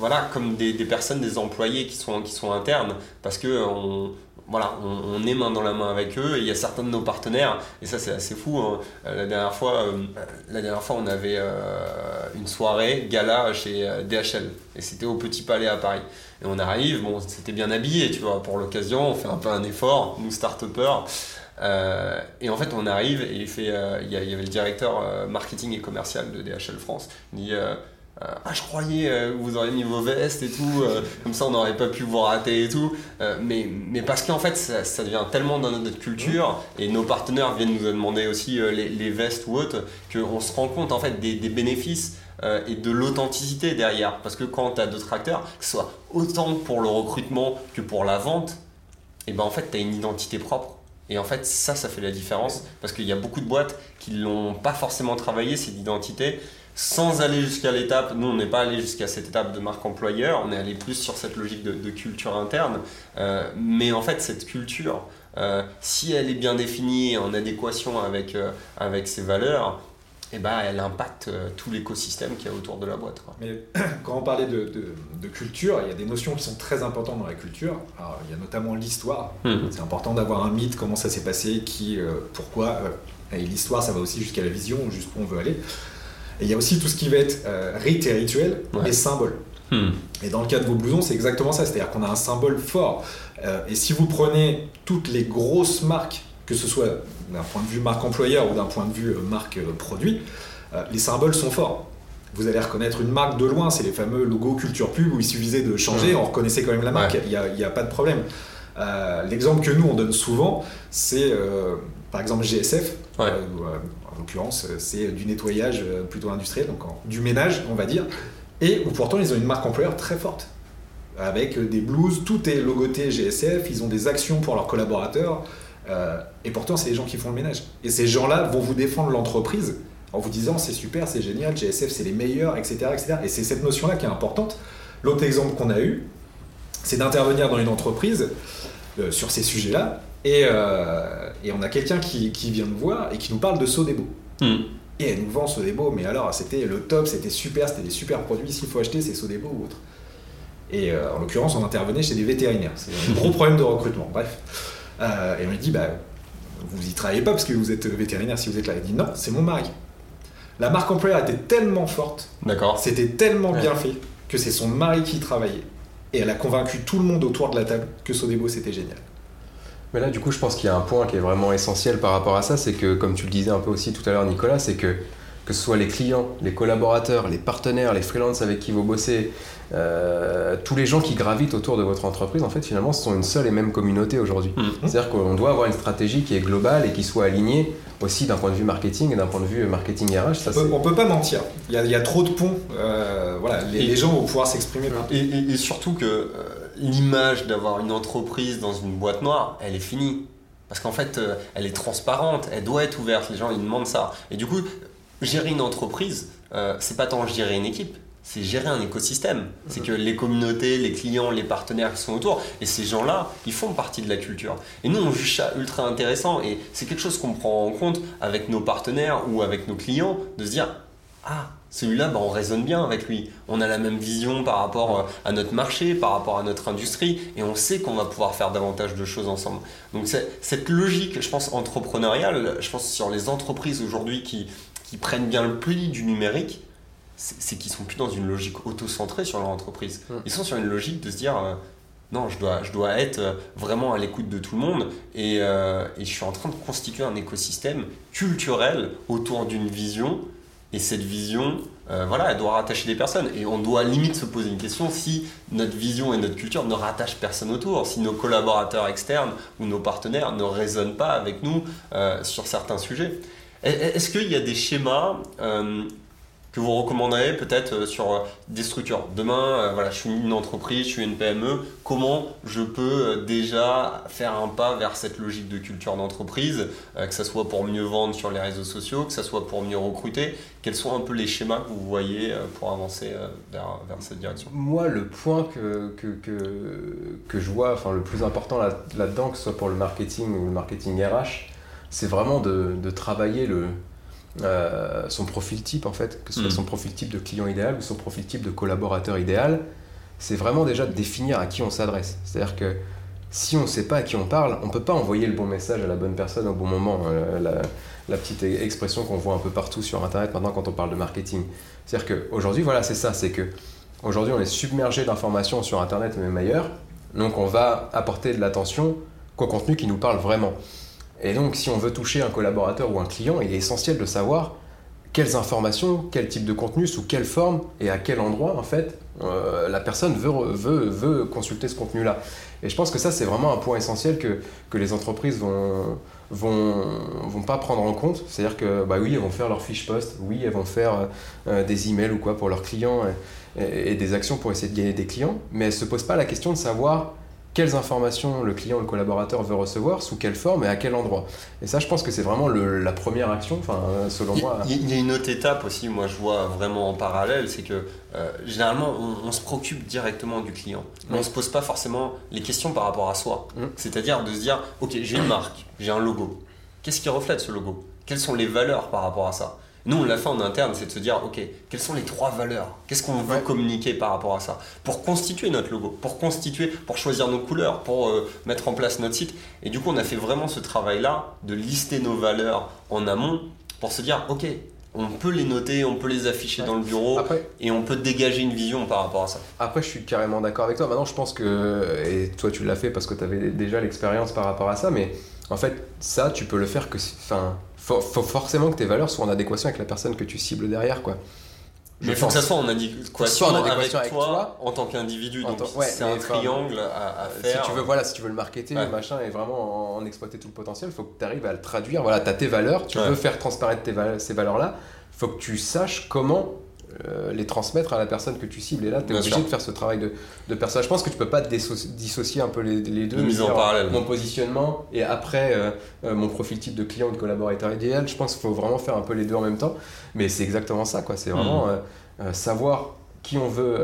voilà, comme des, personnes, des employés qui sont, qui sont internes, parce que on, voilà, on, est main dans la main avec eux, et il y a certains de nos partenaires, et ça c'est assez fou, hein. La, dernière fois, euh, la dernière fois on avait euh, une soirée gala chez euh, DHL, et c'était au Petit Palais à Paris. Et on arrive, bon, c'était bien habillé, tu vois, pour l'occasion, on fait un peu un effort, nous start-upers. Et en fait, on arrive et il, fait, y avait le directeur marketing et commercial de DHL France. Dit Ah, je croyais euh, vous auriez mis vos vestes et tout, euh, comme ça on n'aurait pas pu vous rater et tout. Euh, mais, mais parce qu'en fait, ça, devient tellement dans notre culture et nos partenaires viennent nous demander aussi euh, les, vestes ou autres qu'on se rend compte en fait des, bénéfices euh, et de l'authenticité derrière. Parce que quand tu as d'autres acteurs, que ce soit autant pour le recrutement que pour la vente, et ben en fait, tu as une identité propre. Et en fait, ça, ça fait la différence parce qu'il y a beaucoup de boîtes qui l'ont pas forcément travaillé, cette identité, sans aller jusqu'à l'étape. Nous, on n'est pas allé jusqu'à cette étape de marque employeur, on est allé plus sur cette logique de, de culture interne. Euh, mais en fait, cette culture, euh, si elle est bien définie et en adéquation avec, euh, avec ses valeurs, et ben, elle impacte tout l'écosystème qu'il y a autour de la boîte. quoi. Mais quand on parlait de, de- de culture, il y a des notions qui sont très importantes dans la culture. Alors, il y a notamment l'histoire. C'est important d'avoir un mythe, comment ça s'est passé, qui, pourquoi. et l'histoire, ça va aussi jusqu'à la vision, jusqu'où on veut aller. Et il y a aussi tout ce qui va être euh, rite et rituel Ouais. et symbole. Hmm. Et dans le cas de vos blousons, c'est exactement ça. C'est-à-dire qu'on a un symbole fort. Euh, et si vous prenez toutes les grosses marques, que ce soit d'un point de vue marque employeur ou d'un point de vue euh, marque euh, produit, les symboles sont forts. Vous allez reconnaître une marque de loin, c'est les fameux logos culture pub où il suffisait de changer, on reconnaissait quand même la marque, Ouais. il n'y a, pas de problème. Euh, L'exemple que nous on donne souvent, c'est euh, par exemple GSF, Ouais. euh, l'occurrence euh, c'est du nettoyage euh, plutôt industriel, donc en- du ménage on va dire, et où pourtant ils ont une marque employeur très forte avec euh, des blues, tout est logoté GSF, ils ont des actions pour leurs collaborateurs, et pourtant c'est les gens qui font le ménage. Et ces gens-là vont vous défendre l'entreprise en vous disant c'est super, c'est génial, GSF c'est les meilleurs, etc. etc. Et c'est cette notion-là qui est importante. L'autre exemple qu'on a eu, c'est d'intervenir dans une entreprise sur ces sujets-là, et, euh, et on a quelqu'un qui, qui vient nous voir et qui nous parle de Sodebo. Hmm. Et elle nous vend Sodebo, mais alors c'était le top, c'était super, c'était des super produits, s'il faut acheter c'est Sodebo ou autre. Et euh, en l'occurrence, on intervenait chez des vétérinaires. C'est un gros problème de recrutement. Bref. Euh, et on lui dit, bah, vous y travaillez pas parce que vous êtes vétérinaire si vous êtes là. Il dit, non, c'est mon mari. La marque employeur était tellement forte, c'était tellement Ouais. bien fait, que c'est son mari qui y travaillait. Et elle a convaincu tout le monde autour de la table que Sodebo c'était génial. Mais là, du coup, je pense qu'il y a un point qui est vraiment essentiel par rapport à ça, c'est que, comme tu le disais un peu aussi tout à l'heure, Nicolas, c'est que que ce soit les clients, les collaborateurs, les partenaires, les freelances avec qui vous bossez, euh, tous les gens qui gravitent autour de votre entreprise, en fait, finalement, ce sont une seule et même communauté aujourd'hui. Mhm. C'est-à-dire qu'on doit avoir une stratégie qui est globale et qui soit alignée aussi d'un point de vue marketing et d'un point de vue marketing RH. Ça, On on peut pas mentir. Il y a, il y a trop de ponts. Euh, voilà, les, Et- les gens vont pouvoir s'exprimer. et- et surtout que euh, l'image d'avoir une entreprise dans une boîte noire, elle est finie. Parce qu'en fait, euh, elle est transparente, elle doit être ouverte, les gens ils demandent ça. Et du coup, gérer une entreprise, euh, c'est pas tant gérer une équipe, c'est gérer un écosystème. C'est que les communautés, les clients, les partenaires qui sont autour, et ces gens-là, ils font partie de la culture. Et nous, on juge ça ultra intéressant, et c'est quelque chose qu'on prend en compte avec nos partenaires ou avec nos clients, de se dire, ah, celui-là, bah, on raisonne bien avec lui. On a la même vision par rapport euh, à notre marché, par rapport à notre industrie, et on sait qu'on va pouvoir faire davantage de choses ensemble. Donc cette logique, je pense, entrepreneuriale, je pense sur les entreprises aujourd'hui qui, qui prennent bien le pli du numérique, c'est qu'ils sont plus dans une logique auto-centrée sur leur entreprise. Mm. Ils sont sur une logique de se dire, euh, Non, je dois, je dois être euh, vraiment à l'écoute de tout le monde et, euh, et, je suis en train de constituer un écosystème culturel autour d'une vision et cette vision, euh, voilà, elle doit rattacher des personnes et on doit limite se poser une question si notre vision et notre culture ne rattachent personne autour, si nos collaborateurs externes ou nos partenaires ne résonnent pas avec nous sur certains sujets. Est-ce qu'il y a des schémas que vous recommanderiez peut-être euh, sur euh, des structures. Demain, euh, voilà, je suis une entreprise, je suis une PME, comment je peux déjà faire un pas vers cette logique de culture d'entreprise, que ce soit pour mieux vendre sur les réseaux sociaux, que ce soit pour mieux recruter? Quels sont un peu les schémas que vous voyez pour avancer vers, vers cette direction? Moi, le point que, que, que, je vois, enfin le plus important là-dedans, que ce soit pour le marketing ou le marketing RH, c'est vraiment de, de travailler le, euh, son profil type en fait, que ce soit mm. son profil type de client idéal ou son profil type de collaborateur idéal, c'est vraiment déjà de définir à qui on s'adresse. C'est-à-dire que si on ne sait pas à qui on parle, on ne peut pas envoyer le bon message à la bonne personne au bon moment. Euh, la, petite expression qu'on voit un peu partout sur Internet maintenant quand on parle de marketing. C'est-à-dire qu'aujourd'hui, voilà, c'est ça, c'est que aujourd'hui on est submergé d'informations sur Internet même ailleurs, donc on va apporter de l'attention qu'au contenu qui nous parle vraiment. Et donc, si on veut toucher un collaborateur ou un client, il est essentiel de savoir quelles informations, quel type de contenu, sous quelle forme et à quel endroit, en fait, euh, la personne veut, veut, veut consulter ce contenu-là. Et je pense que ça, c'est vraiment un point essentiel que, que les entreprises vont, vont, vont pas prendre en compte. C'est-à-dire que, bah oui, elles vont faire leur fiche post, oui, elles vont faire euh, des emails ou quoi pour leurs clients et, et, des actions pour essayer de gagner des clients, mais elles ne se posent pas la question de savoir quelles informations le client, le collaborateur veut recevoir, sous quelle forme et à quel endroit. Et ça, je pense que c'est vraiment la première action, enfin, selon moi. Il y, a une autre étape aussi, moi je vois vraiment en parallèle, c'est que euh, généralement on, se préoccupe directement du client. on ne se pose pas forcément les questions par rapport à soi. Mm. C'est-à-dire de se dire, ok, j'ai une marque, j'ai un logo. Qu'est-ce qui reflète ce logo? Quelles sont les valeurs par rapport à ça? Nous, on l'a fait en interne, c'est de se dire, OK, quelles sont les trois valeurs? Qu'est-ce qu'on veut communiquer par rapport à ça? Pour constituer notre logo, pour constituer, pour choisir nos couleurs, pour euh, mettre en place notre site. Et du coup, on a fait vraiment ce travail-là de lister nos valeurs en amont pour se dire, OK, on peut les noter, on peut les afficher dans le bureau et on peut dégager une vision par rapport à ça. Après, je suis carrément d'accord avec toi. Maintenant, je pense que, et toi tu l'as fait parce que tu avais déjà l'expérience par rapport à ça, mais en fait, ça, tu peux le faire que. Enfin, faut, faut forcément que tes valeurs soient en adéquation avec la personne que tu cibles derrière, quoi. Mais il faut que ça soit en adéquation, avec, toi, en tant qu'individu. Donc c'est un triangle à, faire. Si tu veux, voilà, si tu veux le marketer, le machin, et vraiment en, exploiter tout le potentiel, il faut que tu arrives à le traduire. Voilà, tu as tes valeurs, tu veux faire transparaître tes ces valeurs-là, il faut que tu saches comment euh, les transmettre à la personne que tu cibles. Et là, tu es obligé de faire ce travail de, de personnage. Je pense que tu peux pas dissocier un peu les, deux. Mise en parallèle. Mon positionnement et après euh, euh, mon profil type de client ou de collaborateur idéal. Je pense qu'il faut vraiment faire un peu les deux en même temps. Mais c'est exactement ça. quoi. C'est vraiment mm. savoir qui on veut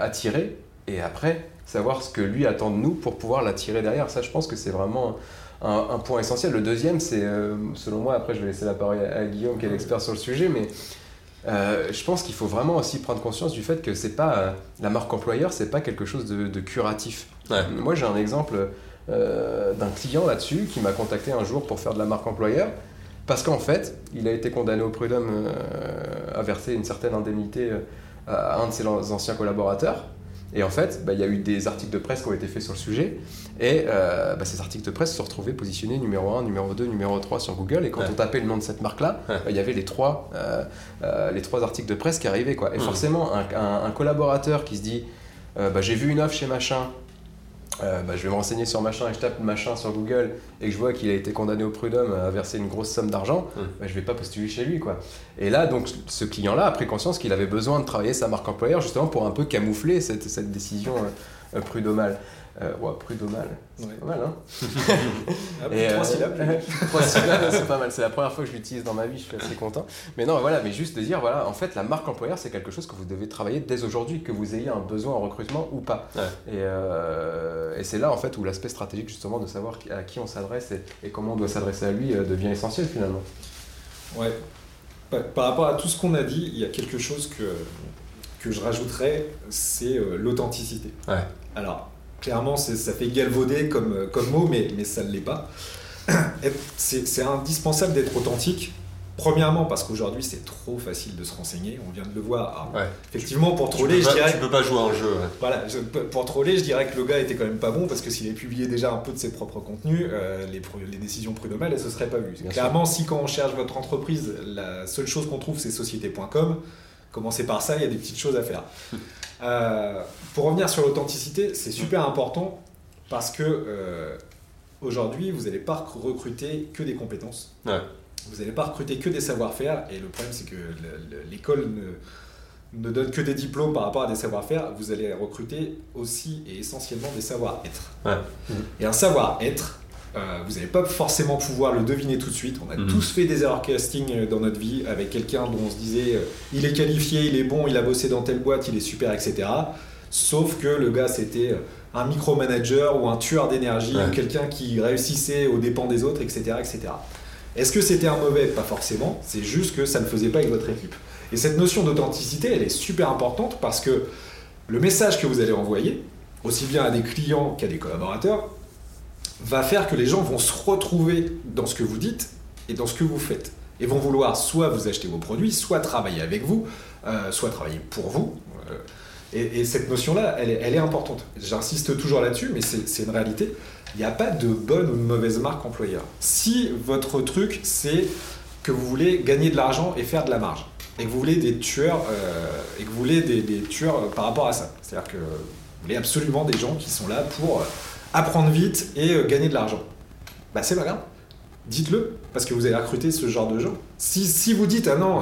attirer et après savoir ce que lui attend de nous pour pouvoir l'attirer derrière. Ça, je pense que c'est vraiment un, un, point essentiel. Le deuxième, c'est, selon moi, après je vais laisser la parole à Guillaume qui est l'expert sur le sujet, mais euh, je pense qu'il faut vraiment aussi prendre conscience du fait que c'est pas euh, la marque employeur, c'est pas quelque chose de, curatif. Moi, j'ai un exemple euh, d'un client là-dessus qui m'a contacté un jour pour faire de la marque employeur parce qu'en fait, il a été condamné au prud'homme à verser une certaine indemnité à un de ses anciens collaborateurs et en fait, bah, il y a eu des articles de presse qui ont été faits sur le sujet. Et euh, bah, ces articles de presse se sont retrouvés positionnés numéro 1, numéro 2, numéro 3 sur Google. Et quand on tapait le nom de cette marque-là, bah, il y avait les trois, euh, euh, les trois articles de presse qui arrivaient. Quoi. Et mmh. forcément, un, collaborateur qui se dit J'ai vu une offre chez machin, euh, bah, je vais me renseigner sur machin et je tape machin sur Google et que je vois qu'il a été condamné au prud'homme à verser une grosse somme d'argent, je bah, je vais pas postuler chez lui. quoi. Et là, donc, ce client-là a pris conscience qu'il avait besoin de travailler sa marque employeur justement pour un peu camoufler cette, cette décision euh, prud'homale. Euh, ouais, prud'homal. C'est pas mal, hein ah, et, Trois syllabes. trois syllabes, c'est pas mal. C'est la première fois que je l'utilise dans ma vie, je suis assez content. Mais non, voilà, mais juste de dire, voilà, en fait, la marque employeur, c'est quelque chose que vous devez travailler dès aujourd'hui, que vous ayez un besoin en recrutement ou pas. Et, euh, et c'est là, en fait, où l'aspect stratégique, justement, de savoir à qui on s'adresse et, comment on doit s'adresser à lui euh, devient essentiel, finalement. Ouais. Par rapport à tout ce qu'on a dit, il y a quelque chose que, que je rajouterais, c'est l'authenticité. Ouais. Alors, clairement, ça fait galvauder comme, euh, comme mot, mais, mais ça ne l'est pas. C'est indispensable d'être authentique Premièrement, parce qu'aujourd'hui, c'est trop facile de se renseigner. On vient de le voir. Ouais. Effectivement, pour troller, je dirais. Tu peux pas jouer à un jeu. ouais. Voilà, je- pour troller, je dirais que le gars était quand même pas bon parce que s'il avait publié déjà un peu de ses propres contenus, euh, les, les décisions prud'homales, elles se seraient pas vues. Bien Clairement, si quand on cherche votre entreprise, la seule chose qu'on trouve, c'est société.com, commencez par ça, il y a des petites choses à faire. Euh, pour revenir sur l'authenticité, c'est super important parce que euh, aujourd'hui, vous n'allez pas recruter que des compétences. Ouais. Vous n'allez pas recruter que des savoir-faire et le problème, c'est que le- le- l'école ne ne donne que des diplômes par rapport à des savoir-faire, vous allez recruter aussi et essentiellement des savoir-être. Ouais. Et un savoir-être, euh, vous n'allez pas forcément pouvoir le deviner tout de suite. On a Mhm. tous fait des erreurs casting euh, dans notre vie avec quelqu'un dont on se disait euh, il est qualifié, il est bon, il a bossé dans telle boîte, il est super, etc. Sauf que le gars c'était euh, un micromanager ou un tueur d'énergie Ouais. ou quelqu'un qui réussissait aux dépens des autres, etc. etc. Est-ce que c'était un mauvais? Pas forcément, c'est juste que ça ne faisait pas avec votre équipe. Et cette notion d'authenticité, elle est super importante parce que le message que vous allez envoyer, aussi bien à des clients qu'à des collaborateurs, va faire que les gens vont se retrouver dans ce que vous dites et dans ce que vous faites. Et vont vouloir soit vous acheter vos produits, soit travailler avec vous, euh, soit travailler pour vous. Euh, et, et cette notion-là, elle est, importante. J'insiste toujours là-dessus, mais c'est une réalité. Il n'y a pas de bonne ou de mauvaise marque employeur. Si votre truc, c'est que vous voulez gagner de l'argent et faire de la marge, et que vous voulez des tueurs, euh, et que vous voulez des, tueurs euh, par rapport à ça, c'est-à-dire que vous voulez absolument des gens qui sont là pour euh, apprendre vite et gagner de l'argent, bah c'est pas grave. Dites-le, parce que vous allez recruter ce genre de gens. Si, si vous dites, ah non,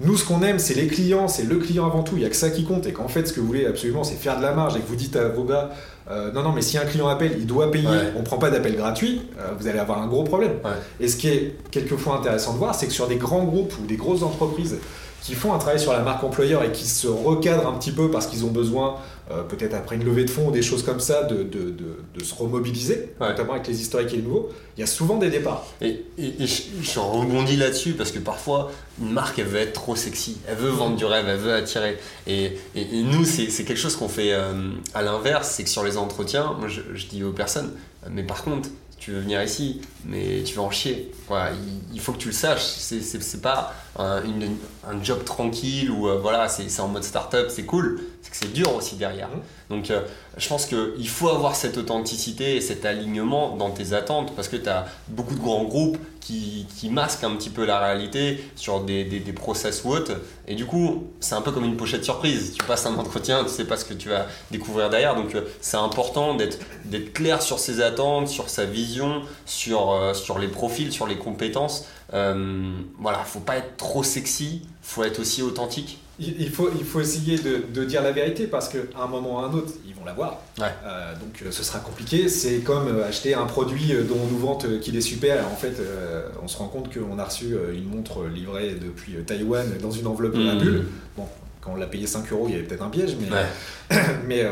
nous ce qu'on aime c'est les clients, c'est le client avant tout, il n'y a que ça qui compte, et qu'en fait ce que vous voulez absolument c'est faire de la marge, et que vous dites à vos gars, euh, non, non, mais si un client appelle, il doit payer, Ouais. on prend pas d'appel gratuit, euh, vous allez avoir un gros problème. Ouais. Et ce qui est quelquefois intéressant de voir, c'est que sur des grands groupes ou des grosses entreprises qui font un travail sur la marque employeur et qui se recadrent un petit peu parce qu'ils ont besoin, euh, peut-être après une levée de fonds ou des choses comme ça, de, de- de- de se remobiliser, Ouais. notamment avec les historiques et les nouveaux, il y a souvent des départs. Et, et- et je, je rebondis là-dessus parce que parfois, une marque, elle veut être trop sexy. Elle veut vendre du rêve, elle veut attirer. Et, et- nous, c'est quelque chose qu'on fait euh, à l'inverse, c'est que sur les entretiens, moi, je, je dis aux personnes, mais par contre, tu veux venir ici, mais tu vas en chier. Voilà, il, faut que tu le saches. C'est- pas un, une- un job tranquille ou euh, voilà, c'est en mode start-up, c'est cool. C'est que c'est dur aussi derrière. Mhm. Donc, euh, je pense qu'il faut avoir cette authenticité et cet alignement dans tes attentes parce que tu as beaucoup de grands groupes qui, qui masquent un petit peu la réalité sur des, des, des process ou autres. Et du coup, c'est un peu comme une pochette surprise. Tu passes un entretien, tu sais pas ce que tu vas découvrir derrière. Donc, euh, c'est important d'être d'être clair sur ses attentes, sur sa vision, sur, euh, sur les profils, sur les compétences. Euh, voilà, faut pas être trop sexy, faut être aussi authentique. Il faut, il faut essayer de, de dire la vérité parce qu'à un moment ou à un autre, ils vont l'avoir. Ouais. Euh, donc euh, ce sera compliqué. C'est comme euh, acheter un produit dont on nous vante qu'il est super et en fait euh, on se rend compte qu'on a reçu une montre livrée depuis Taïwan dans une enveloppe à Mhm. bulle. Bon, quand on l'a payé 5 euros, il y avait peut-être un piège, mais, Ouais. mais euh,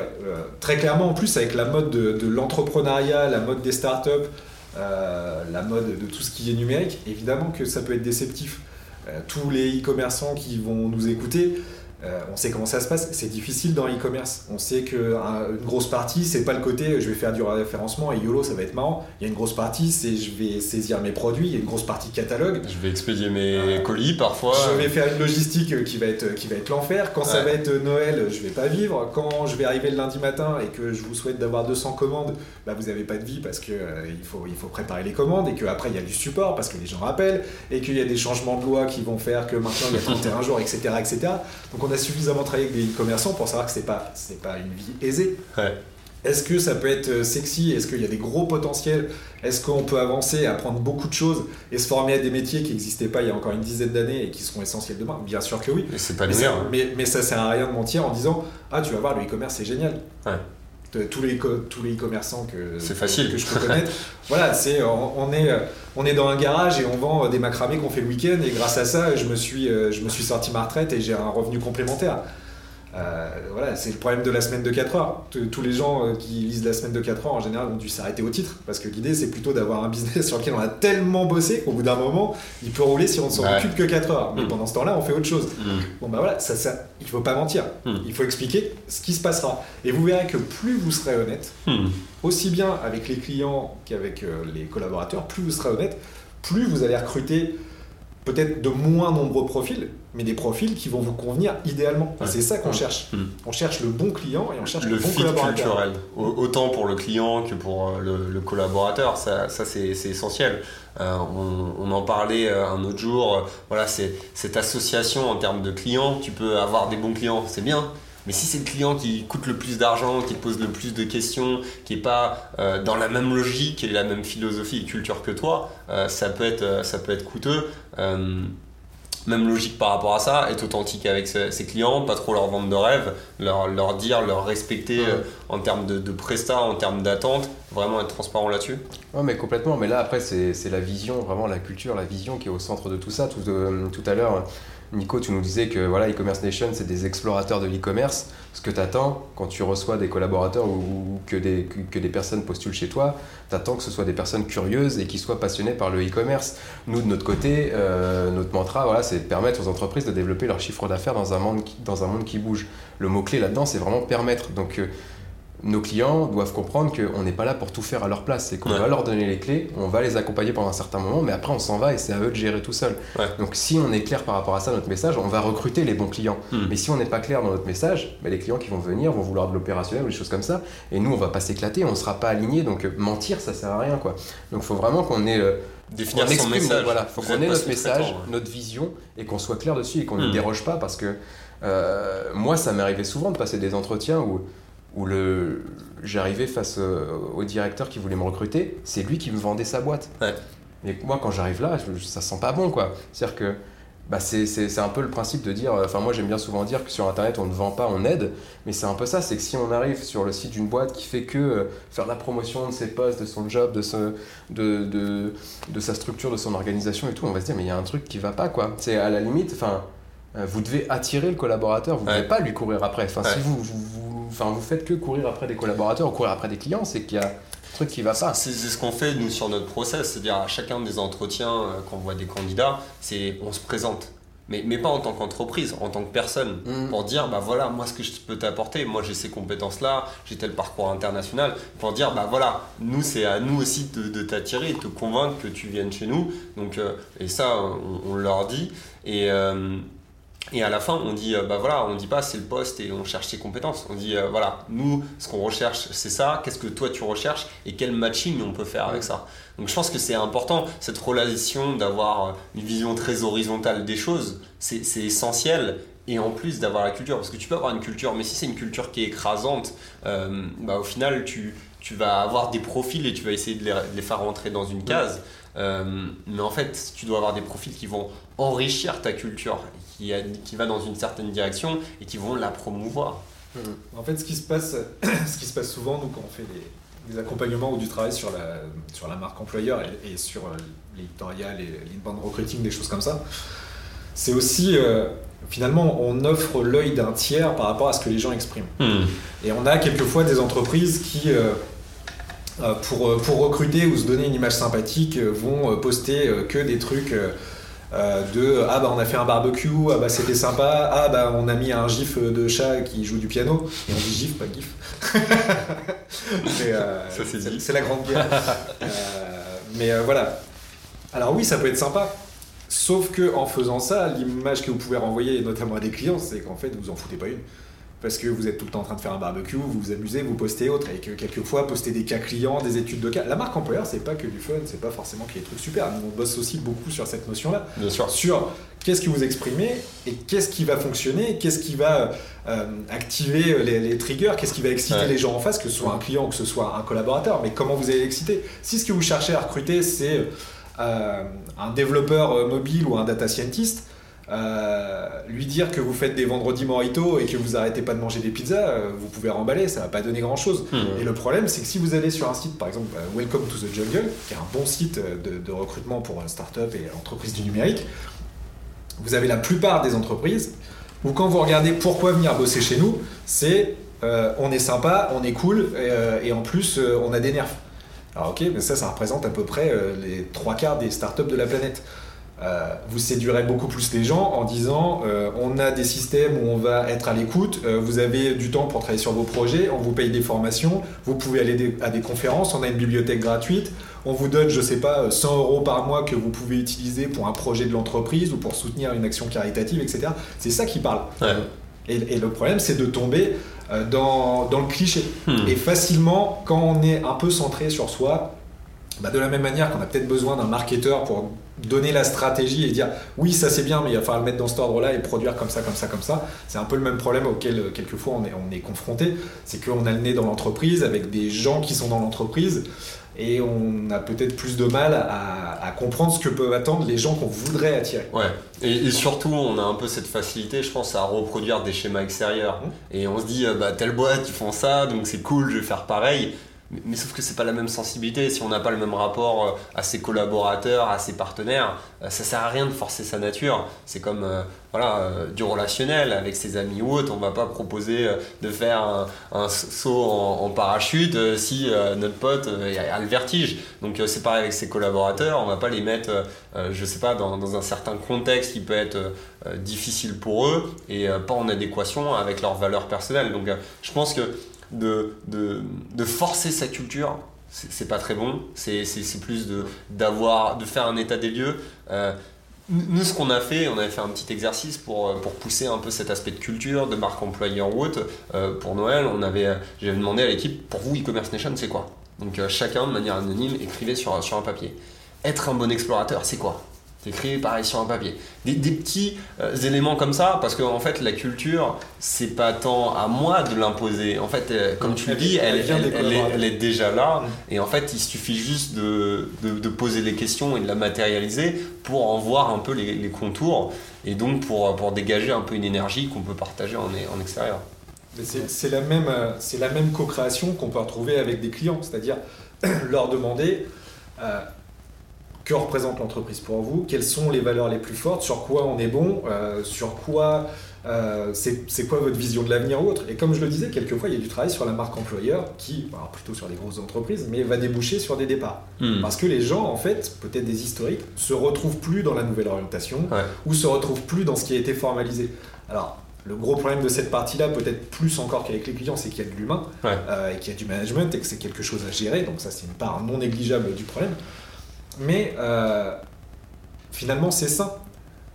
très clairement en plus avec la mode de, de l'entrepreneuriat, la mode des startups, euh, la mode de tout ce qui est numérique, évidemment que ça peut être déceptif. Euh, tous les e-commerçants qui vont nous écouter, euh, on sait comment ça se passe. C'est difficile dans l'e-commerce. On sait qu'une grosse partie, c'est pas le côté euh, je vais faire du référencement et YOLO, ça va être marrant. Il y a une grosse partie, c'est je vais saisir mes produits. Il y a une grosse partie catalogue. Je vais expédier mes Euh, colis parfois. Je vais faire une logistique euh, qui va être, qui va être l'enfer. Quand ça va être euh, Noël, je vais pas vivre. Quand je vais arriver le lundi matin et que je vous souhaite d'avoir 200 commandes, bah vous avez pas de vie parce que euh, il, faut, il faut préparer les commandes et qu'après il y a du support parce que les gens rappellent et qu'il y a des changements de loi qui vont faire que maintenant il y a 31 jours, etc., etc. Donc on a suffisamment travaillé avec des e-commerçants pour savoir que c'est pas, c'est pas une vie aisée. Ouais. Est-ce que ça peut être euh, sexy? Est-ce qu'il y a des gros potentiels? Est-ce qu'on peut avancer, apprendre beaucoup de choses et se former à des métiers qui n'existaient pas il y a encore une dizaine d'années et qui seront essentiels demain? Bien sûr que oui. Et c'est pas Mais ça, hein. mais, mais ça sert à rien de mentir en disant Ah, tu vas voir, le e-commerce c'est génial. Ouais. De- Tous les, tous les e-commerçants que, C'est facile. que je peux connaître, voilà, c'est, on, on est, euh, on est dans un garage et on vend des macramés qu'on fait le week-end et grâce à ça, je me suis, euh, je me suis sorti ma retraite et j'ai un revenu complémentaire. Euh, voilà, c'est le problème de la semaine de 4 heures. Tous les gens euh, qui lisent la semaine de 4 heures en général ont dû s'arrêter au titre parce que l'idée c'est plutôt d'avoir un business sur lequel on a tellement bossé qu'au bout d'un moment il peut rouler si on ne s'en occupe que 4 heures. Mais Mm. pendant ce temps-là, on fait autre chose. Mm. Bon bah voilà, ça, ça, il faut pas mentir. Mm. Il faut expliquer ce qui se passera. Et vous verrez que plus vous serez honnête, Hmm. aussi bien avec les clients qu'avec euh, les collaborateurs, plus vous serez honnête, plus vous allez recruter peut-être de moins nombreux profils, mais des profils qui vont vous convenir idéalement. Ouais. C'est ça qu'on Ouais. cherche. Mm. On cherche le bon client et on cherche le, le bon collaborateur. culturel, Au- autant pour le client que pour euh, le, le collaborateur, ça, ça c'est essentiel. Euh, on, on en parlait euh, un autre jour, voilà, c'est cette association en termes de clients, tu peux avoir des bons clients, c'est bien. Mais si c'est le client qui coûte le plus d'argent, qui te pose le plus de questions, qui n'est pas euh, dans la même logique et la même philosophie et culture que toi, euh, ça, peut être, euh, ça peut être coûteux. Euh, même logique par rapport à ça, être authentique avec ses clients, pas trop leur vendre de rêve, leur, leur dire, leur respecter en termes de, de prestat, en termes d'attente, vraiment être transparent là-dessus. Ouais, mais complètement. Mais là, après, c'est la vision, vraiment la culture, la vision qui est au centre de tout ça. Tout, tout à l'heure, Nico, tu nous disais que voilà, e-commerce nation, c'est des explorateurs de l'e-commerce. Ce que tu quand tu reçois des collaborateurs ou, que, des, personnes postulent chez toi, tu attends que ce soit des personnes curieuses et qui soient passionnées par le e-commerce. Nous, de notre côté, euh, notre mantra, voilà, c'est permettre aux entreprises de développer leur chiffre d'affaires dans, un monde qui- dans un monde qui bouge. Le mot-clé là-dedans, c'est vraiment permettre. Donc, euh, nos clients doivent comprendre qu'on n'est pas là pour tout faire à leur place. C'est qu'on Ouais. va leur donner les clés, on va les accompagner pendant un certain moment, mais après on s'en va et c'est à eux de gérer tout seul. Ouais. Donc si on est clair par rapport à ça, notre message, on va recruter les bons clients. Hmm. Mais si on n'est pas clair dans notre message, bah, les clients qui vont venir vont vouloir de l'opérationnel ou des choses comme ça, et nous on va pas s'éclater, on sera pas aligné. Donc euh, mentir, ça sert à rien quoi. Donc faut vraiment qu'on ait euh, Définir on son exprime, message. Voilà, faut qu'on ait notre message, ouais. notre vision et qu'on soit clair dessus et qu'on ne Hmm. déroge pas parce que euh, moi, ça m'est arrivé souvent de passer des entretiens où, où le, j'arrivais face euh, au directeur qui voulait me recruter, c'est lui qui me vendait sa boîte. Ouais. Et moi, quand j'arrive là, je- ça sent pas bon quoi. C'est-à-dire que bah, c'est, un peu le principe de dire, enfin moi j'aime bien souvent dire que sur internet on ne vend pas, on aide, mais c'est un peu ça, c'est que si on arrive sur le site d'une boîte qui fait que euh, faire la promotion de ses postes, de son job, de, ce, de, de, de sa structure, de son organisation et tout, on va se dire mais il y a un truc qui va pas quoi. C'est à la limite, enfin euh, vous devez attirer le collaborateur, vous ne Ouais. devez pas lui courir après. Enfin si vous, vous, vous, enfin, vous faites que courir après des collaborateurs ou courir après des clients, c'est qu'il y a un truc qui va pas. C'est ce qu'on fait nous sur notre process, c'est-à-dire à chacun des entretiens euh, quand on voit des candidats, c'est on se présente. Mais, mais pas en tant qu'entreprise, en tant que personne. Mm. Pour dire, bah voilà, moi ce que je peux t'apporter, moi j'ai ces compétences-là, j'ai tel parcours international. Pour dire, bah voilà, nous c'est à nous aussi de, de t'attirer, de te convaincre que tu viennes chez nous. Donc, euh, et ça, on, on leur dit. Et, euh, et à la fin, on dit, euh, bah voilà, on dit pas c'est le poste et on cherche ses compétences. On dit, euh, voilà, nous, ce qu'on recherche, c'est ça. Qu'est-ce que toi tu recherches et quel matching on peut faire avec ça. Donc je pense que c'est important, cette relation d'avoir une vision très horizontale des choses, c'est c'est essentiel. Et en plus d'avoir la culture, parce que tu peux avoir une culture, mais si c'est une culture qui est écrasante, euh, bah, au final, tu, tu vas avoir des profils et tu vas essayer de les, de les faire rentrer dans une case. Euh, mais en fait, tu dois avoir des profils qui vont enrichir ta culture, qui, a- qui va dans une certaine direction et qui vont la promouvoir. En fait, ce qui se passe, ce qui se passe souvent, nous, quand on fait des, des accompagnements ou du travail sur la, sur la marque employeur et, et sur euh, l'éditorial et l'inbound recruiting, des choses comme ça, c'est aussi, euh, finalement, on offre l'œil d'un tiers par rapport à ce que les gens expriment. Et on a quelquefois des entreprises qui, euh, pour, euh, pour recruter ou se donner une image sympathique, euh, vont euh, poster euh, que des trucs euh, euh, de ah bah on a fait un barbecue, ah bah c'était sympa, ah bah on a mis un gif de chat qui joue du piano. Et on dit gif, pas gif. Euh, c'est la grande guerre. Euh, mais euh, voilà. Alors oui, ça peut être sympa. Sauf que en faisant ça, l'image que vous pouvez renvoyer, notamment à des clients, c'est qu'en fait, vous en foutez pas une. Parce que vous êtes tout le temps en train de faire un barbecue, vous vous amusez, vous postez autre, et que quelquefois, poster des cas clients, des études de cas. La marque employeur, c'est pas que du fun, c'est pas forcément qu'il y ait des trucs super. Nous, on bosse aussi beaucoup sur cette notion-là Bien sûr. sur qu'est-ce que vous exprimez et qu'est-ce qui va fonctionner, qu'est-ce qui va euh, activer les, les triggers, qu'est-ce qui va exciter Ouais. les gens en face, que ce soit un client ou que ce soit un collaborateur, mais comment vous allez l'exciter? Si ce que vous cherchez à recruter, c'est euh, un développeur euh, mobile ou un data scientist, euh, lui dire que vous faites des vendredis morito et que vous arrêtez pas de manger des pizzas, euh, vous pouvez remballer, ça va pas donner grand chose. Et le problème, c'est que si vous allez sur un site, par exemple, euh, Welcome to the Jungle, qui est un bon site de, de recrutement pour start-up et l'entreprise du numérique, vous avez la plupart des entreprises où quand vous regardez pourquoi venir bosser chez nous, c'est on est sympa, on est cool et, et en plus on a des nerfs. Alors ok, mais ça, ça représente à peu près les trois quarts des startups de la planète. Euh, vous séduirez beaucoup plus les gens en disant euh, on a des systèmes où on va être à l'écoute, euh, vous avez du temps pour travailler sur vos projets, on vous paye des formations, vous pouvez aller à des conférences, on a une bibliothèque gratuite, on vous donne, je sais pas, 100 euros par mois que vous pouvez utiliser pour un projet de l'entreprise ou pour soutenir une action caritative, etc. C'est ça qui parle. Et, le problème, c'est de tomber dans, dans, le cliché. Hmm. Et facilement, quand on est un peu centré sur soi, bah de la même manière qu'on a peut-être besoin d'un marketeur pour donner la stratégie et dire oui ça c'est bien mais il va falloir le mettre dans cet ordre là et produire comme ça comme ça comme ça c'est un peu le même problème auquel euh, quelquefois on est, on est confronté c'est qu'on a le nez dans l'entreprise avec des gens qui sont dans l'entreprise et on a peut-être plus de mal à, comprendre ce que peuvent attendre les gens qu'on voudrait attirer. Ouais, et, surtout on a un peu cette facilité, je pense, à reproduire des schémas extérieurs. Mmh. Et on se dit, euh, bah, telle boîte, ils font ça, donc c'est cool, je vais faire pareil. Mais, sauf que c'est pas la même sensibilité. Si on n'a pas le même rapport euh, à ses collaborateurs, à ses partenaires, euh, ça sert à rien de forcer sa nature. C'est comme euh, voilà, du relationnel avec ses amis ou autres. On va pas proposer de faire un, saut en, parachute si notre pote a le vertige. Donc c'est pareil avec ses collaborateurs. On va pas les mettre, je sais pas, dans, dans, un certain contexte qui peut être difficile pour eux et pas en adéquation avec leurs valeurs personnelles. Donc je pense que de, de, de forcer sa culture, c'est pas très bon. C'est plus de, de faire un état des lieux. Euh, nous, ce qu'on a fait, on avait fait un petit exercice pour, pour pousser un peu cet aspect de culture, de marque employeur ou autre. Euh, pour Noël, on avait, j'avais demandé à l'équipe, pour vous, e-commerce nation, c'est quoi? Donc euh, chacun, de manière anonyme, écrivait sur, sur un papier. Être un bon explorateur, c'est quoi? Écrit pareil sur un papier. Des, petits euh, éléments comme ça, parce qu'en en fait, la culture, c'est pas tant à moi de l'imposer. En fait, euh, comme tu le dis, elle, elle, est, déjà là. Mm. Et en fait, il suffit juste de, de, poser les questions et de la matérialiser pour en voir un peu les, contours et donc pour, pour dégager un peu une énergie qu'on peut partager en, en extérieur. C'est la même, euh, c'est la même co-création qu'on peut retrouver avec des clients, c'est-à-dire leur demander que représente l'entreprise pour vous, quelles sont les valeurs les plus fortes, sur quoi on est bon, euh, sur quoi euh, c'est quoi votre vision de l'avenir ou autre. Et comme je le disais, quelquefois il y a du travail sur la marque employeur qui, alors plutôt sur les grosses entreprises, mais va déboucher sur des départs. Hmm. Parce que les gens, en fait, peut-être des historiques, se retrouvent plus dans la nouvelle orientation ou se retrouvent plus dans ce qui a été formalisé. Alors, le gros problème de cette partie-là, peut-être plus encore qu'avec les clients, c'est qu'il y a de l'humain euh, et qu'il y a du management et que c'est quelque chose à gérer. Donc ça, c'est une part non négligeable du problème mais euh, finalement c'est sain.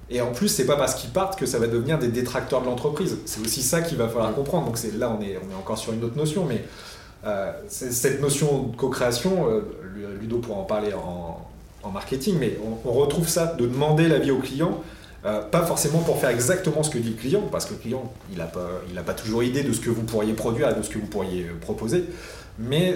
Et en plus, c'est pas parce qu'ils partent que ça va devenir des détracteurs de l'entreprise. C'est aussi ça qu'il va falloir comprendre. Donc là, on est, on est encore sur une autre notion, mais euh, cette notion de co-création, euh, Ludo pourra en parler en, marketing, mais on, retrouve ça de demander l'avis au client, pas forcément pour faire exactement ce que dit le client, parce que le client, il n'a pas, il pas toujours idée de ce que vous pourriez produire, de ce que vous pourriez proposer, mais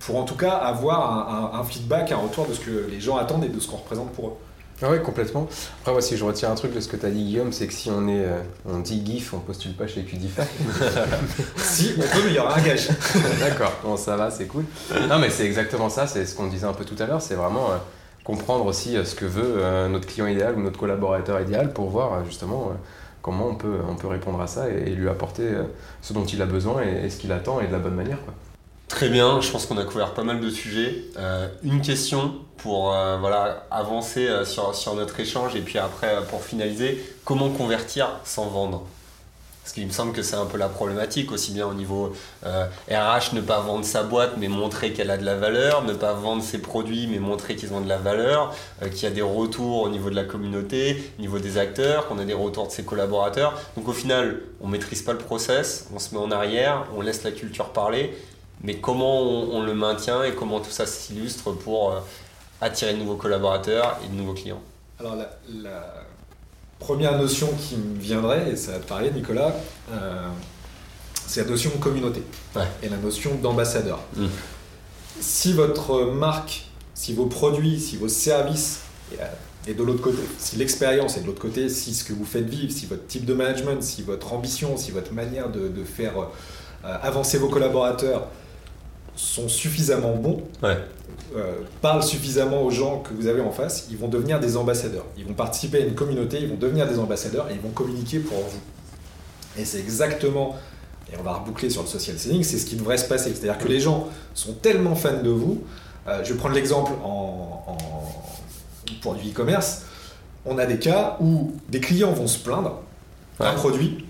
pour en tout cas avoir un, feedback, un retour de ce que les gens attendent et de ce qu'on représente pour eux. Ah oui, complètement. Après, moi, si je retiens un truc de ce que tu as dit, Guillaume, c'est que si on est, euh, on dit GIF, on postule pas chez QDIFA. si, on peut, mais il y aura un gage. D'accord, bon, ça va, c'est cool. Non, mais c'est exactement ça, c'est ce qu'on disait un peu tout à l'heure, c'est vraiment euh, comprendre aussi euh, ce que veut notre client idéal ou notre collaborateur idéal pour voir justement comment on peut, on peut répondre à ça et, lui apporter ce dont il a besoin et, et ce qu'il attend et de la bonne manière. Quoi. Très bien, je pense qu'on a couvert pas mal de sujets. Euh, une question pour euh, voilà, avancer euh, sur, sur, notre échange et puis après pour finaliser, comment convertir sans vendre? Parce qu'il me semble que c'est un peu la problématique aussi bien au niveau RH, ne pas vendre sa boîte mais montrer qu'elle a de la valeur, ne pas vendre ses produits mais montrer qu'ils ont de la valeur, qu'il y a des retours au niveau de la communauté, au niveau des acteurs, qu'on a des retours de ses collaborateurs. Donc au final, on maîtrise pas le process, on se met en arrière, on laisse la culture parler mais comment on, le maintient et comment tout ça s'illustre pour euh, attirer de nouveaux collaborateurs et de nouveaux clients? Alors la, première notion qui me viendrait, et ça va te parler Nicolas, euh, c'est la notion de communauté et la notion d'ambassadeur. Mmh. Si votre marque, si vos produits, si vos services et de l'autre côté, si l'expérience est de l'autre côté, si ce que vous faites vivre, si votre type de management, si votre ambition, si votre manière de, faire euh, avancer vos collaborateurs sont suffisamment bons, euh, parlent suffisamment aux gens que vous avez en face, ils vont devenir des ambassadeurs. Ils vont participer à une communauté, ils vont devenir des ambassadeurs et ils vont communiquer pour vous. Et c'est exactement, et on va reboucler sur le social selling, c'est ce qui devrait se passer. C'est-à-dire que les gens sont tellement fans de vous. Euh, je vais prendre l'exemple en, pour du e-commerce. on a des cas où des clients vont se plaindre d'un Ouais. produit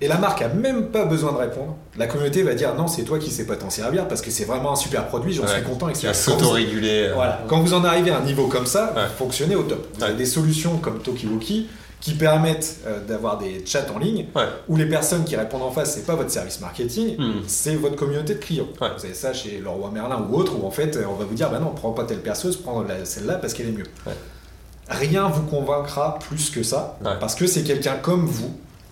et la marque a même pas besoin de répondre. La communauté va dire non, c'est toi qui sais pas t'en servir parce que c'est vraiment un super produit, j'en Ouais. suis content, etc. va s'auto-réguler. euh, Voilà. Quand vous en arrivez à un niveau comme ça, Ouais. fonctionnez au top. Vous avez des solutions comme Tokiwoki qui permettent euh, d'avoir des chats en ligne Ouais. où les personnes qui répondent en face, c'est pas votre service marketing, Hmm. c'est votre communauté de clients. Ouais. Vous avez ça chez Leroy Merlin ou autre où en fait on va vous dire bah non, prends pas telle perceuse, prends celle-là parce qu'elle est mieux. Ouais. Rien vous convaincra plus que ça parce que c'est quelqu'un comme vous.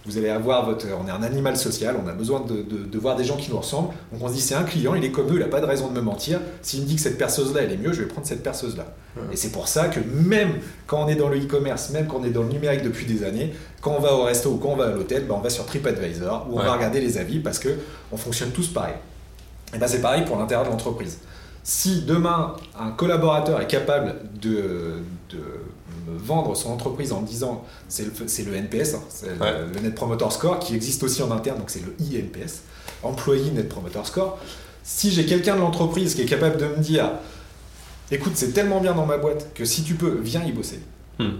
Vous allez avoir votre. On est un animal social, on a besoin de, de- de voir des gens qui nous ressemblent. Donc on se dit c'est un client, il est comme nous, il n'a pas de raison de me mentir. S'il me dit que cette perceuse-là elle est mieux, je vais prendre cette perceuse-là. Et c'est pour ça que même quand on est dans le e-commerce, même quand on est dans le numérique depuis des années, quand on va au resto ou quand on va à l'hôtel, ben on va sur TripAdvisor où on Ouais. va regarder les avis parce que on fonctionne tous pareil. Et ben c'est pareil pour l'intérieur de l'entreprise. Si demain un collaborateur est capable de, vendre son entreprise en me disant c'est le, NPS, hein, c'est le- Ouais. le, Net Promoter Score qui existe aussi en interne, donc c'est le INPS, Employee Net Promoter Score. Si j'ai quelqu'un de l'entreprise qui est capable de me dire écoute, c'est tellement bien dans ma boîte que si tu peux, viens y bosser. Hmm.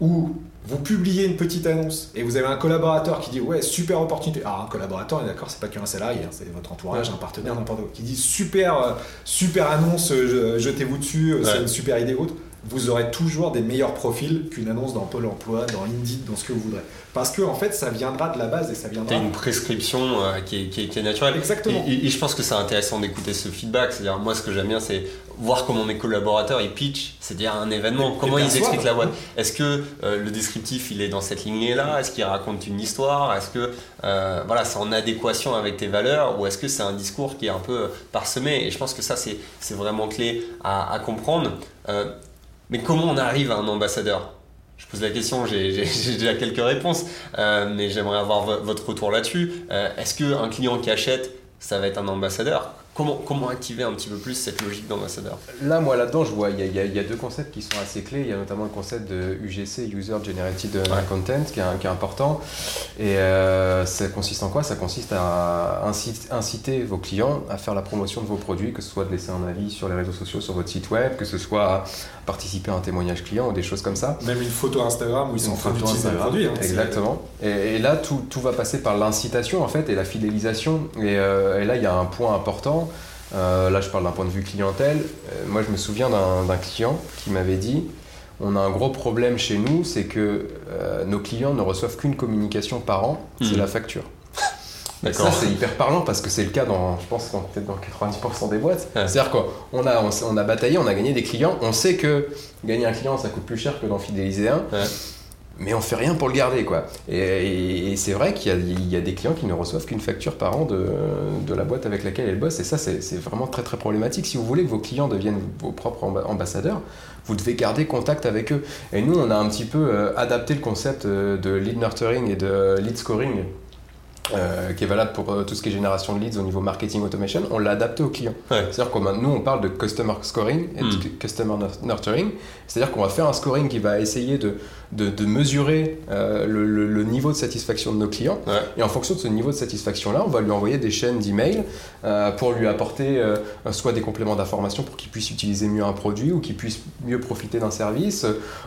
Ou vous publiez une petite annonce et vous avez un collaborateur qui dit ouais super opportunité. Alors un collaborateur, on est d'accord, c'est pas qu'un salarié, hein, c'est votre entourage, Ouais. un partenaire, n'importe quoi, qui dit super euh, super annonce, euh, je- jetez-vous dessus, euh, c'est une super idée ou autre. Vous aurez toujours des meilleurs profils qu'une annonce dans Pôle Emploi, dans Indeed, dans ce que vous voudrez. Parce que en fait, ça viendra de la base et ça viendra. T'as une prescription euh, qui, est, qui est- qui est naturelle. Exactement. Et, et- et je pense que c'est intéressant d'écouter ce feedback. C'est-à-dire, moi, ce que j'aime bien, c'est voir comment mes collaborateurs ils pitchent, c'est-à-dire un événement, Et- comment ils expliquent la boîte. Est-ce que euh, le descriptif il est dans cette lignée-là? Est-ce qu'il raconte une histoire? Est-ce que euh, voilà, c'est en adéquation avec tes valeurs? Ou est-ce que c'est un discours qui est un peu parsemé? Et je pense que ça, c'est c'est vraiment clé à, à comprendre. Euh, mais comment on arrive à un ambassadeur? Je pose la question, j'ai déjà quelques réponses, euh, mais j'aimerais avoir vo- votre retour là-dessus. Euh, Est-ce qu'un client qui achète, ça va être un ambassadeur? Comment, comment activer un petit peu plus cette logique d'ambassadeur? Là, moi, là-dedans, je vois, il y, a- y y deux concepts qui sont assez clés. Il y a notamment le concept de UGC, User Generated Content, qui est, un- qui est important. Et euh, ça consiste en quoi? Ça consiste à inciter, inciter vos clients à faire la promotion de vos produits, que ce soit de laisser un avis sur les réseaux sociaux, sur votre site web, que ce soit à participer à un témoignage client ou des choses comme ça. Même une photo Instagram où ils sont en train d'utiliser le Instagram. produit. hein, Exactement. Et, et là, tout, tout va passer par l'incitation en fait et la fidélisation. Et, euh, et là, il y a un point important. Euh, là, je parle d'un point de vue clientèle. Euh, moi, je me souviens d'un client qui m'avait dit on a un gros problème chez nous, c'est que euh, nos clients ne reçoivent qu'une communication par an, c'est Mhm. la facture. Et ça, c'est hyper parlant parce que c'est le cas dans, je pense, peut-être dans 90% des boîtes. Ouais. C'est-à-dire qu'on a, on, a bataillé, on a gagné des clients, on sait que gagner un client, ça coûte plus cher que d'en fidéliser un. Ouais. Mais on fait rien pour le garder, quoi. Et, et- et c'est vrai qu'il y a, il y a des clients qui ne reçoivent qu'une facture par an de, de la boîte avec laquelle ils bossent. Et ça, c'est vraiment très très problématique. Si vous voulez que vos clients deviennent vos propres amba- ambassadeurs, vous devez garder contact avec eux. Et nous, on a un petit peu euh, adapté le concept euh, de lead nurturing et de lead scoring. Euh, qui est valable pour euh, tout ce qui est génération de leads au niveau marketing automation, on l'a adapté aux clients. Ouais. C'est-à-dire que nous, on parle de customer scoring et de Hmm. customer nurturing. C'est-à-dire qu'on va faire un scoring qui va essayer de, de, de mesurer euh, le, le- le niveau de satisfaction de nos clients. Ouais. Et en fonction de ce niveau de satisfaction-là, on va lui envoyer des chaînes d'emails euh, pour lui apporter euh, soit des compléments d'information pour qu'il puisse utiliser mieux un produit ou qu'il puisse mieux profiter d'un service,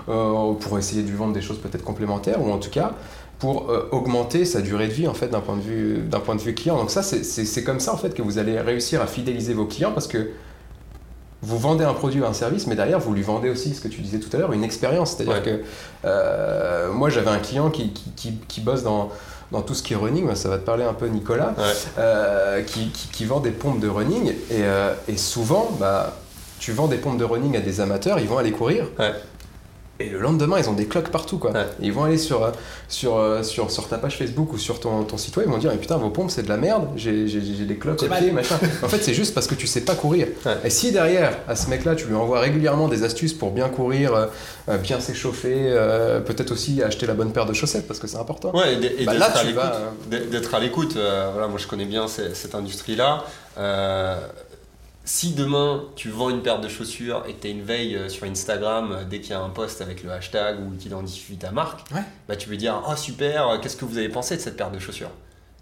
euh, pour essayer de lui vendre des choses peut-être complémentaires ou en tout cas pour euh, augmenter sa durée de vie en fait d'un point de vue d'un point de vue client. Donc ça c'est- comme ça en fait que vous allez réussir à fidéliser vos clients parce que vous vendez un produit ou un service, mais derrière, vous lui vendez aussi ce que tu disais tout à l'heure, une expérience. C'est-à-dire Ouais. que euh, moi, j'avais un client qui, qui, qui- qui bosse dans, dans tout ce qui est running, ça va te parler un peu, Nicolas, Ouais. euh, qui, vend des pompes de running. Et, euh, et souvent, bah, tu vends des pompes de running à des amateurs, ils vont aller courir. Ouais. Et le lendemain, ils ont des cloques partout. Quoi. Ouais. Ils vont aller sur, euh, sur, euh, sur, sur ta page Facebook ou sur ton, ton site web, ils vont dire Mais putain, vos pompes, c'est de la merde, j'ai des cloques au pied, machin. en fait, c'est juste parce que tu sais pas courir. Ouais. Et si derrière, à ce mec-là, tu lui envoies régulièrement des astuces pour bien courir, euh, bien s'échauffer, euh, peut-être aussi acheter la bonne paire de chaussettes parce que c'est important. Ouais, et et Bah d'être là, à tu l'écoute. vas, euh, D'être- à l'écoute. euh, voilà, moi, je connais bien ce- cette industrie-là. Si demain tu vends une paire de chaussures et que tu as une veille euh, sur Instagram euh, dès qu'il y a un post avec le hashtag ou qui identifie ta marque, Ouais. bah, tu peux dire Oh super, euh, qu'est-ce que vous avez pensé de cette paire de chaussures?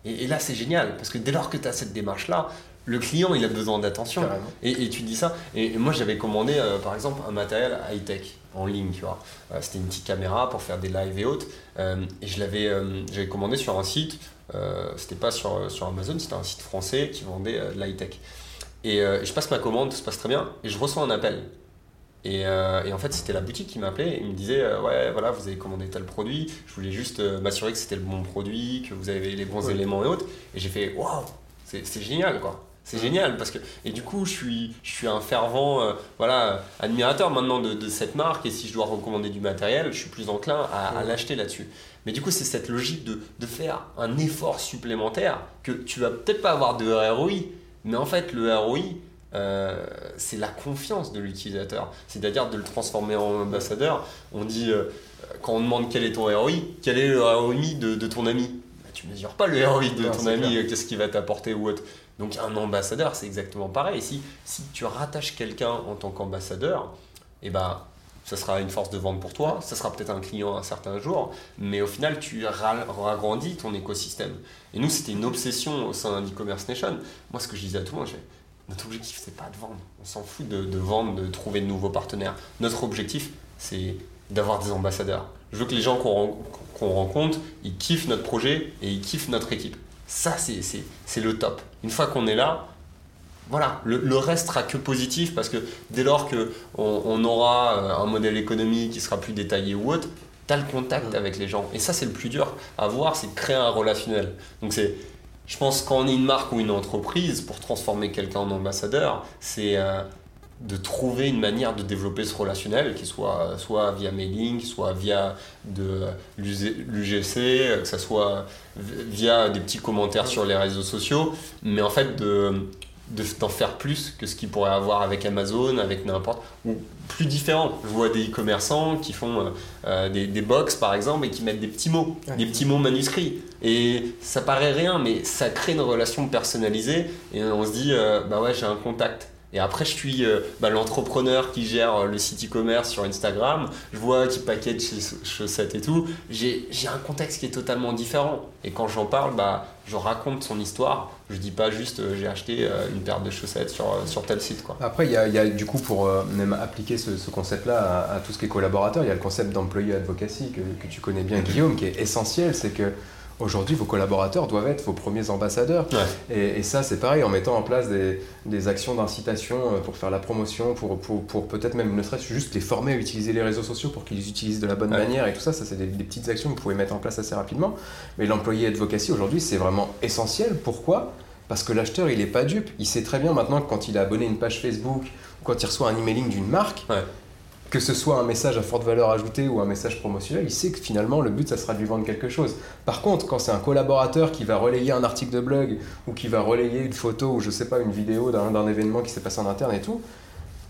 Et, et là c'est génial parce que dès lors que tu as cette démarche-là, le client, il a besoin d'attention. Et, tu dis ça. Et, moi, j'avais commandé, euh, par exemple, un matériel high-tech en ligne, tu vois. Euh, c'était une petite caméra pour faire des lives et autres. Euh, et je l'avais j'avais commandé sur un site. c'était pas sur, sur Amazon, c'était un site français qui vendait de l'high-tech. Et je passe ma commande, tout se passe très bien. Et je reçois un appel. Et, et, en fait, c'était la boutique qui m'appelait. Il me disait Ouais, voilà, vous avez commandé tel produit. Je voulais juste m'assurer que c'était le bon produit, que vous avez les bons éléments et autres. Et j'ai fait Waouh, c'est génial, quoi. C'est génial parce que et du coup je suis je suis un fervent euh, voilà admirateur maintenant de, cette marque et si je dois recommander du matériel je suis plus enclin à, l'acheter là-dessus. Mais du coup c'est cette logique de, de, faire un effort supplémentaire que tu vas peut-être pas avoir de ROI mais en fait le ROI euh, c'est la confiance de l'utilisateur, c'est-à-dire de le transformer en ambassadeur. On dit euh, quand on demande quel est ton ROI, quel est le ROI de, de ton ami? Bah, tu mesures pas le ROI de ton ami, qu'est-ce qu'il va t'apporter ou autre. Donc un ambassadeur, c'est exactement pareil. Si, si tu rattaches quelqu'un en tant qu'ambassadeur, eh ben, ça sera une force de vente pour toi, ça sera peut-être un client un certain jour, mais au final, tu agrandis ton écosystème. Et nous, c'était une obsession au sein d'e-commerce nation. Moi, ce que je disais à tout le monde, notre objectif, c'est pas de vendre. On s'en fout de, vendre, de trouver de nouveaux partenaires. Notre objectif, c'est d'avoir des ambassadeurs. Je veux que les gens qu'on rencontre, ils kiffent notre projet et ils kiffent notre équipe. Ça, c'est le top. Une fois qu'on est là, voilà, le, reste sera que positif parce que dès lors qu'on on aura euh, un modèle économique qui sera plus détaillé ou autre, tu as le contact avec les gens. Et ça, c'est le plus dur à voir, c'est de créer un relationnel. Donc, c'est, je pense, quand on est une marque ou une entreprise, pour transformer quelqu'un en ambassadeur, c'est euh, de trouver une manière de développer ce relationnel, qui soit soit via mailing, soit via de l'UGC, que ce soit via des petits commentaires sur les réseaux sociaux, mais en fait de d'en faire plus que ce qu'ils pourraient avoir avec Amazon, avec n'importe, ou plus différent. Je vois des e-commerçants qui font euh, euh, des, des box par exemple et qui mettent des petits mots, des petits mots manuscrits. Et ça paraît rien, mais ça crée une relation personnalisée et on se dit, euh, bah ouais, j'ai un contact. Et après, je suis euh, bah, l'entrepreneur qui gère euh, le site e-commerce sur Instagram. Je vois qu'il paquette chez chaussettes et tout. J'ai un contexte qui est totalement différent. Et quand j'en parle, bah, je raconte son histoire. Je dis pas juste euh, j'ai acheté une paire de chaussettes sur, sur tel site. Quoi. Après, il y, a, du coup, pour même appliquer ce, concept-là à, tout ce qui est collaborateur, il y a le concept d'employé advocacy que, que, tu connais bien, Guillaume, qui est essentiel. C'est que Aujourd'hui, vos collaborateurs doivent être vos premiers ambassadeurs. Et, ça, c'est pareil, en mettant en place des, actions d'incitation euh, pour faire la promotion, pour, pour, peut-être même, ne serait-ce juste les former à utiliser les réseaux sociaux pour qu'ils les utilisent de la bonne manière et tout ça. Ça, c'est des, petites actions que vous pouvez mettre en place assez rapidement. Mais l'employé advocacy, aujourd'hui, c'est vraiment essentiel. Pourquoi? Parce que l'acheteur, il n'est pas dupe. Il sait très bien maintenant que quand il a abonné une page Facebook ou quand il reçoit un emailing d'une marque, que ce soit un message à forte valeur ajoutée ou un message promotionnel, il sait que finalement le but ça sera de lui vendre quelque chose. Par contre, quand c'est un collaborateur qui va relayer un article de blog ou qui va relayer une photo ou je sais pas une vidéo d'un événement qui s'est passé en interne et tout,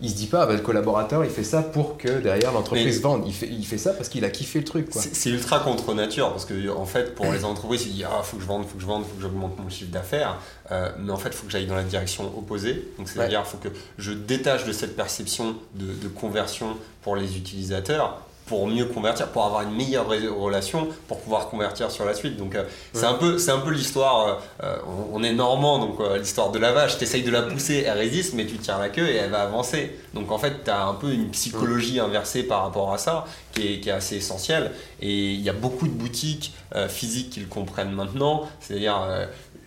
il se dit pas, bah, le collaborateur, il fait ça pour que derrière l'entreprise vende. Il fait, il fait ça parce qu'il a kiffé le truc. C'est ultra contre nature parce que, en fait, pour les entreprises, il dit Ah, faut que je vende, faut que je vende, faut que j'augmente mon chiffre d'affaires. Euh, mais en fait, il faut que j'aille dans la direction opposée. Donc, c'est-à-dire, il faut que je détache de cette perception de, de conversion pour les utilisateurs pour mieux convertir, pour avoir une meilleure relation, pour pouvoir convertir sur la suite. Donc euh, c'est un peu, c'est un peu l'histoire. Euh, euh, on, est normand, donc l'histoire de la vache. Tu essayes de la pousser, elle résiste, mais tu tires la queue et elle va avancer. Donc en fait, tu as un peu une psychologie inversée par rapport à ça, qui est, qui est assez essentielle. Et il y a beaucoup de boutiques physiques qui le comprennent maintenant. C'est-à-dire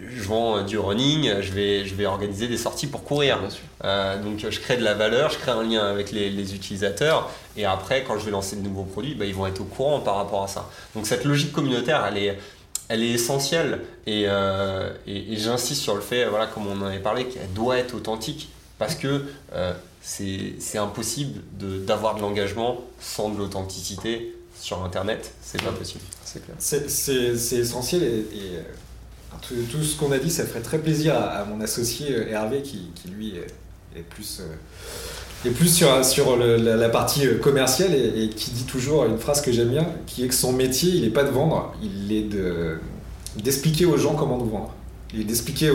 je vends euh, du running, euh, je vais, je vais organiser des sorties pour courir. Euh, donc je crée de la valeur, je crée un lien avec les, utilisateurs et après quand je vais lancer de nouveaux produits, bah, ils vont être au courant par rapport à ça. Donc cette logique communautaire, elle est, elle est essentielle et, et, j'insiste sur le fait, voilà, comme on en avait parlé, qu'elle doit être authentique parce que c'est impossible d'avoir de, l'engagement sans de l'authenticité sur Internet, c'est pas possible. C'est essentiel et tout, ce qu'on a dit, ça ferait très plaisir à, mon associé euh, Hervé, qui, lui est, plus, euh, plus sur, sur la, partie euh, commerciale et, qui dit toujours une phrase que j'aime bien, qui est que son métier, il n'est pas de vendre, il est d'expliquer aux gens comment nous vendre. Il est d'expliquer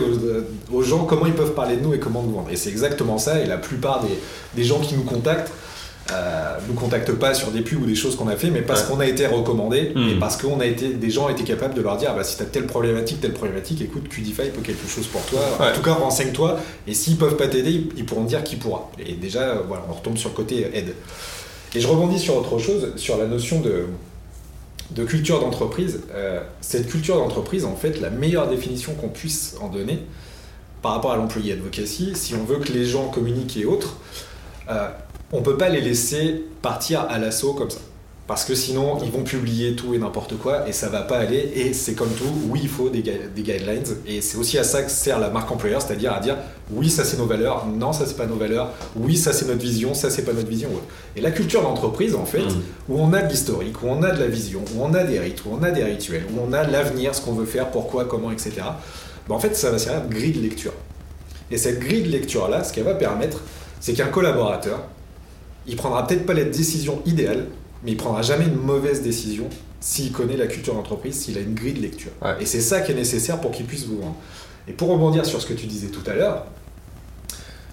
aux, gens comment ils peuvent parler de nous et comment nous vendre. Et c'est exactement ça, et la plupart des, des gens qui nous contactent, euh, nous contactent pas sur des pubs ou des choses qu'on a fait, mais parce Ouais. qu'on a été recommandé Mm. et parce qu'on a été, des gens étaient capables de leur dire, bah, si tu as telle problématique, telle problématique, écoute, Qdify peut quelque chose pour toi. Ouais. En tout cas, renseigne-toi. Et s'ils peuvent pas t'aider, ils, pourront dire qui pourra. Et déjà, euh, voilà, on retombe sur le côté aide. Et je rebondis sur autre chose, sur la notion de, de culture d'entreprise. Euh, cette culture d'entreprise, en fait, la meilleure définition qu'on puisse en donner par rapport à l'employé advocacy, si on veut que les gens communiquent et autres, euh, on peut pas les laisser partir à l'assaut comme ça. Parce que sinon, ils vont publier tout et n'importe quoi et ça va pas aller. Et c'est comme tout, oui, il faut des, gui- des guidelines. Et c'est aussi à ça que sert la marque employeur, c'est-à-dire à dire oui, ça c'est nos valeurs, non, ça c'est pas nos valeurs, oui, ça c'est notre vision, ça c'est pas notre vision. ouais. Et la culture d'entreprise, en fait, Mm. où on a de l'historique, où on a de la vision, où on a des rites, où on a des rituels, où on a l'avenir, ce qu'on veut faire, pourquoi, comment, etc. Ben, en fait, ça va servir de grille de lecture. Et cette grille de lecture-là, ce qu'elle va permettre, c'est qu'un collaborateur, il prendra peut-être pas la décision idéale, mais il prendra jamais une mauvaise décision s'il connaît la culture d'entreprise, s'il a une grille de lecture. Ouais. Et c'est ça qui est nécessaire pour qu'il puisse vous vendre. Et pour rebondir sur ce que tu disais tout à l'heure,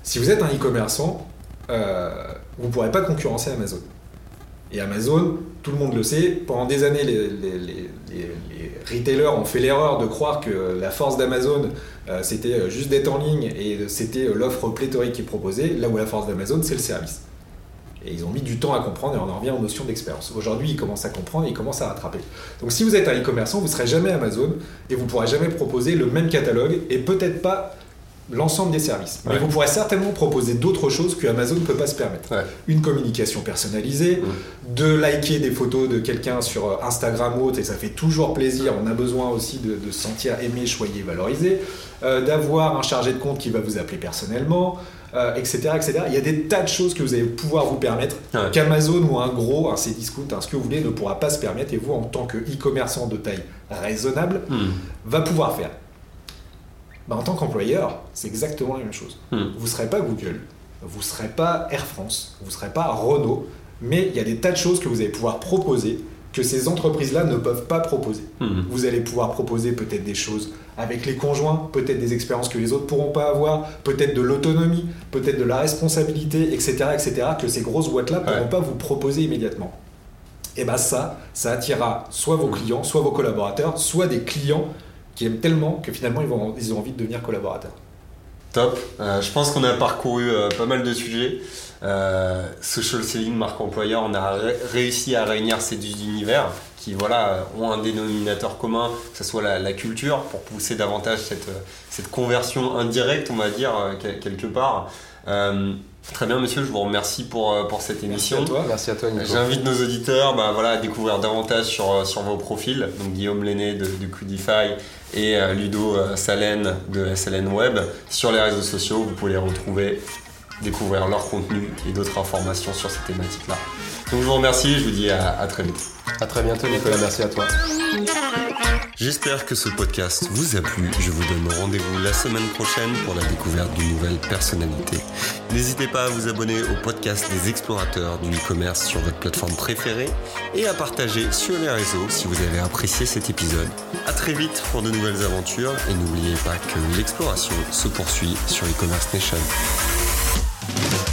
si vous êtes un e-commerçant, euh, vous ne pourrez pas concurrencer Amazon. Et Amazon, tout le monde le sait, pendant des années, les, les- les- les- les retailers ont fait l'erreur de croire que la force d'Amazon, euh, c'était euh, juste d'être en ligne et c'était l'offre pléthorique qui est proposée, là où la force d'Amazon, c'est le service. Et ils ont mis du temps à comprendre et on en revient aux notions d'expérience. Aujourd'hui, ils commencent à comprendre et ils commencent à rattraper. Donc si vous êtes un e-commerçant, vous ne serez jamais Amazon et vous ne pourrez jamais proposer le même catalogue et peut-être pas l'ensemble des services. Mais vous pourrez certainement proposer d'autres choses que Amazon ne peut pas se permettre. Ouais. Une communication personnalisée, de liker des photos de quelqu'un sur euh, Instagram ou autre, et ça fait toujours plaisir. On a besoin aussi de, de se sentir aimé, choyé, valorisé. Euh, D'avoir un chargé de compte qui va vous appeler personnellement, euh, etc., etc. Il y a des tas de choses que vous allez pouvoir vous permettre Ouais. qu'Amazon ou un gros, un Cdiscount, un ce que vous voulez, ne pourra pas se permettre. Et vous, en tant que e-commerçant de taille raisonnable, Mm. va pouvoir faire. Bah, en tant qu'employeur, c'est exactement la même chose. Mm. Vous ne serez pas Google, vous ne serez pas Air France, vous ne serez pas Renault, mais il y a des tas de choses que vous allez pouvoir proposer que ces entreprises-là ne peuvent pas proposer. Mm. Vous allez pouvoir proposer peut-être des choses avec les conjoints, peut-être des expériences que les autres pourront pas avoir, peut-être de l'autonomie, peut-être de la responsabilité, etc., etc., que ces grosses boîtes-là ne pourront pas vous proposer immédiatement. Et bien ça, ça attirera soit vos clients, soit vos collaborateurs, soit des clients qui aiment tellement que finalement ils, vont, ils ont envie de devenir collaborateurs. Top. Euh, je pense qu'on a parcouru euh, pas mal de sujets. Euh, social selling, marque employeur, on a ré- réussi à réunir ces deux univers qui voilà, ont un dénominateur commun, que ce soit la, la culture, pour pousser davantage cette, cette conversion indirecte, on va dire, euh, quel- quelque part. Euh, très bien, monsieur, je vous remercie pour, pour cette émission. Merci à toi. Merci à toi. J'invite nos auditeurs bah, voilà, à découvrir davantage sur, sur vos profils. Donc Guillaume Lenné de, de Qdify et euh, Ludo Salen de SLN Web. Sur les réseaux sociaux, vous pouvez les retrouver, découvrir leur contenu et d'autres informations sur ces thématiques-là. Donc je vous remercie, je vous dis à- à très vite. À très bientôt, Nicolas. Merci à toi. J'espère que ce podcast vous a plu. Je vous donne rendez-vous la semaine prochaine pour la découverte d'une nouvelle personnalité. N'hésitez pas à vous abonner au podcast des explorateurs du e-commerce sur votre plateforme préférée et à partager sur les réseaux si vous avez apprécié cet épisode. A très vite pour de nouvelles aventures et n'oubliez pas que l'exploration se poursuit sur e-commerce nation. Bye.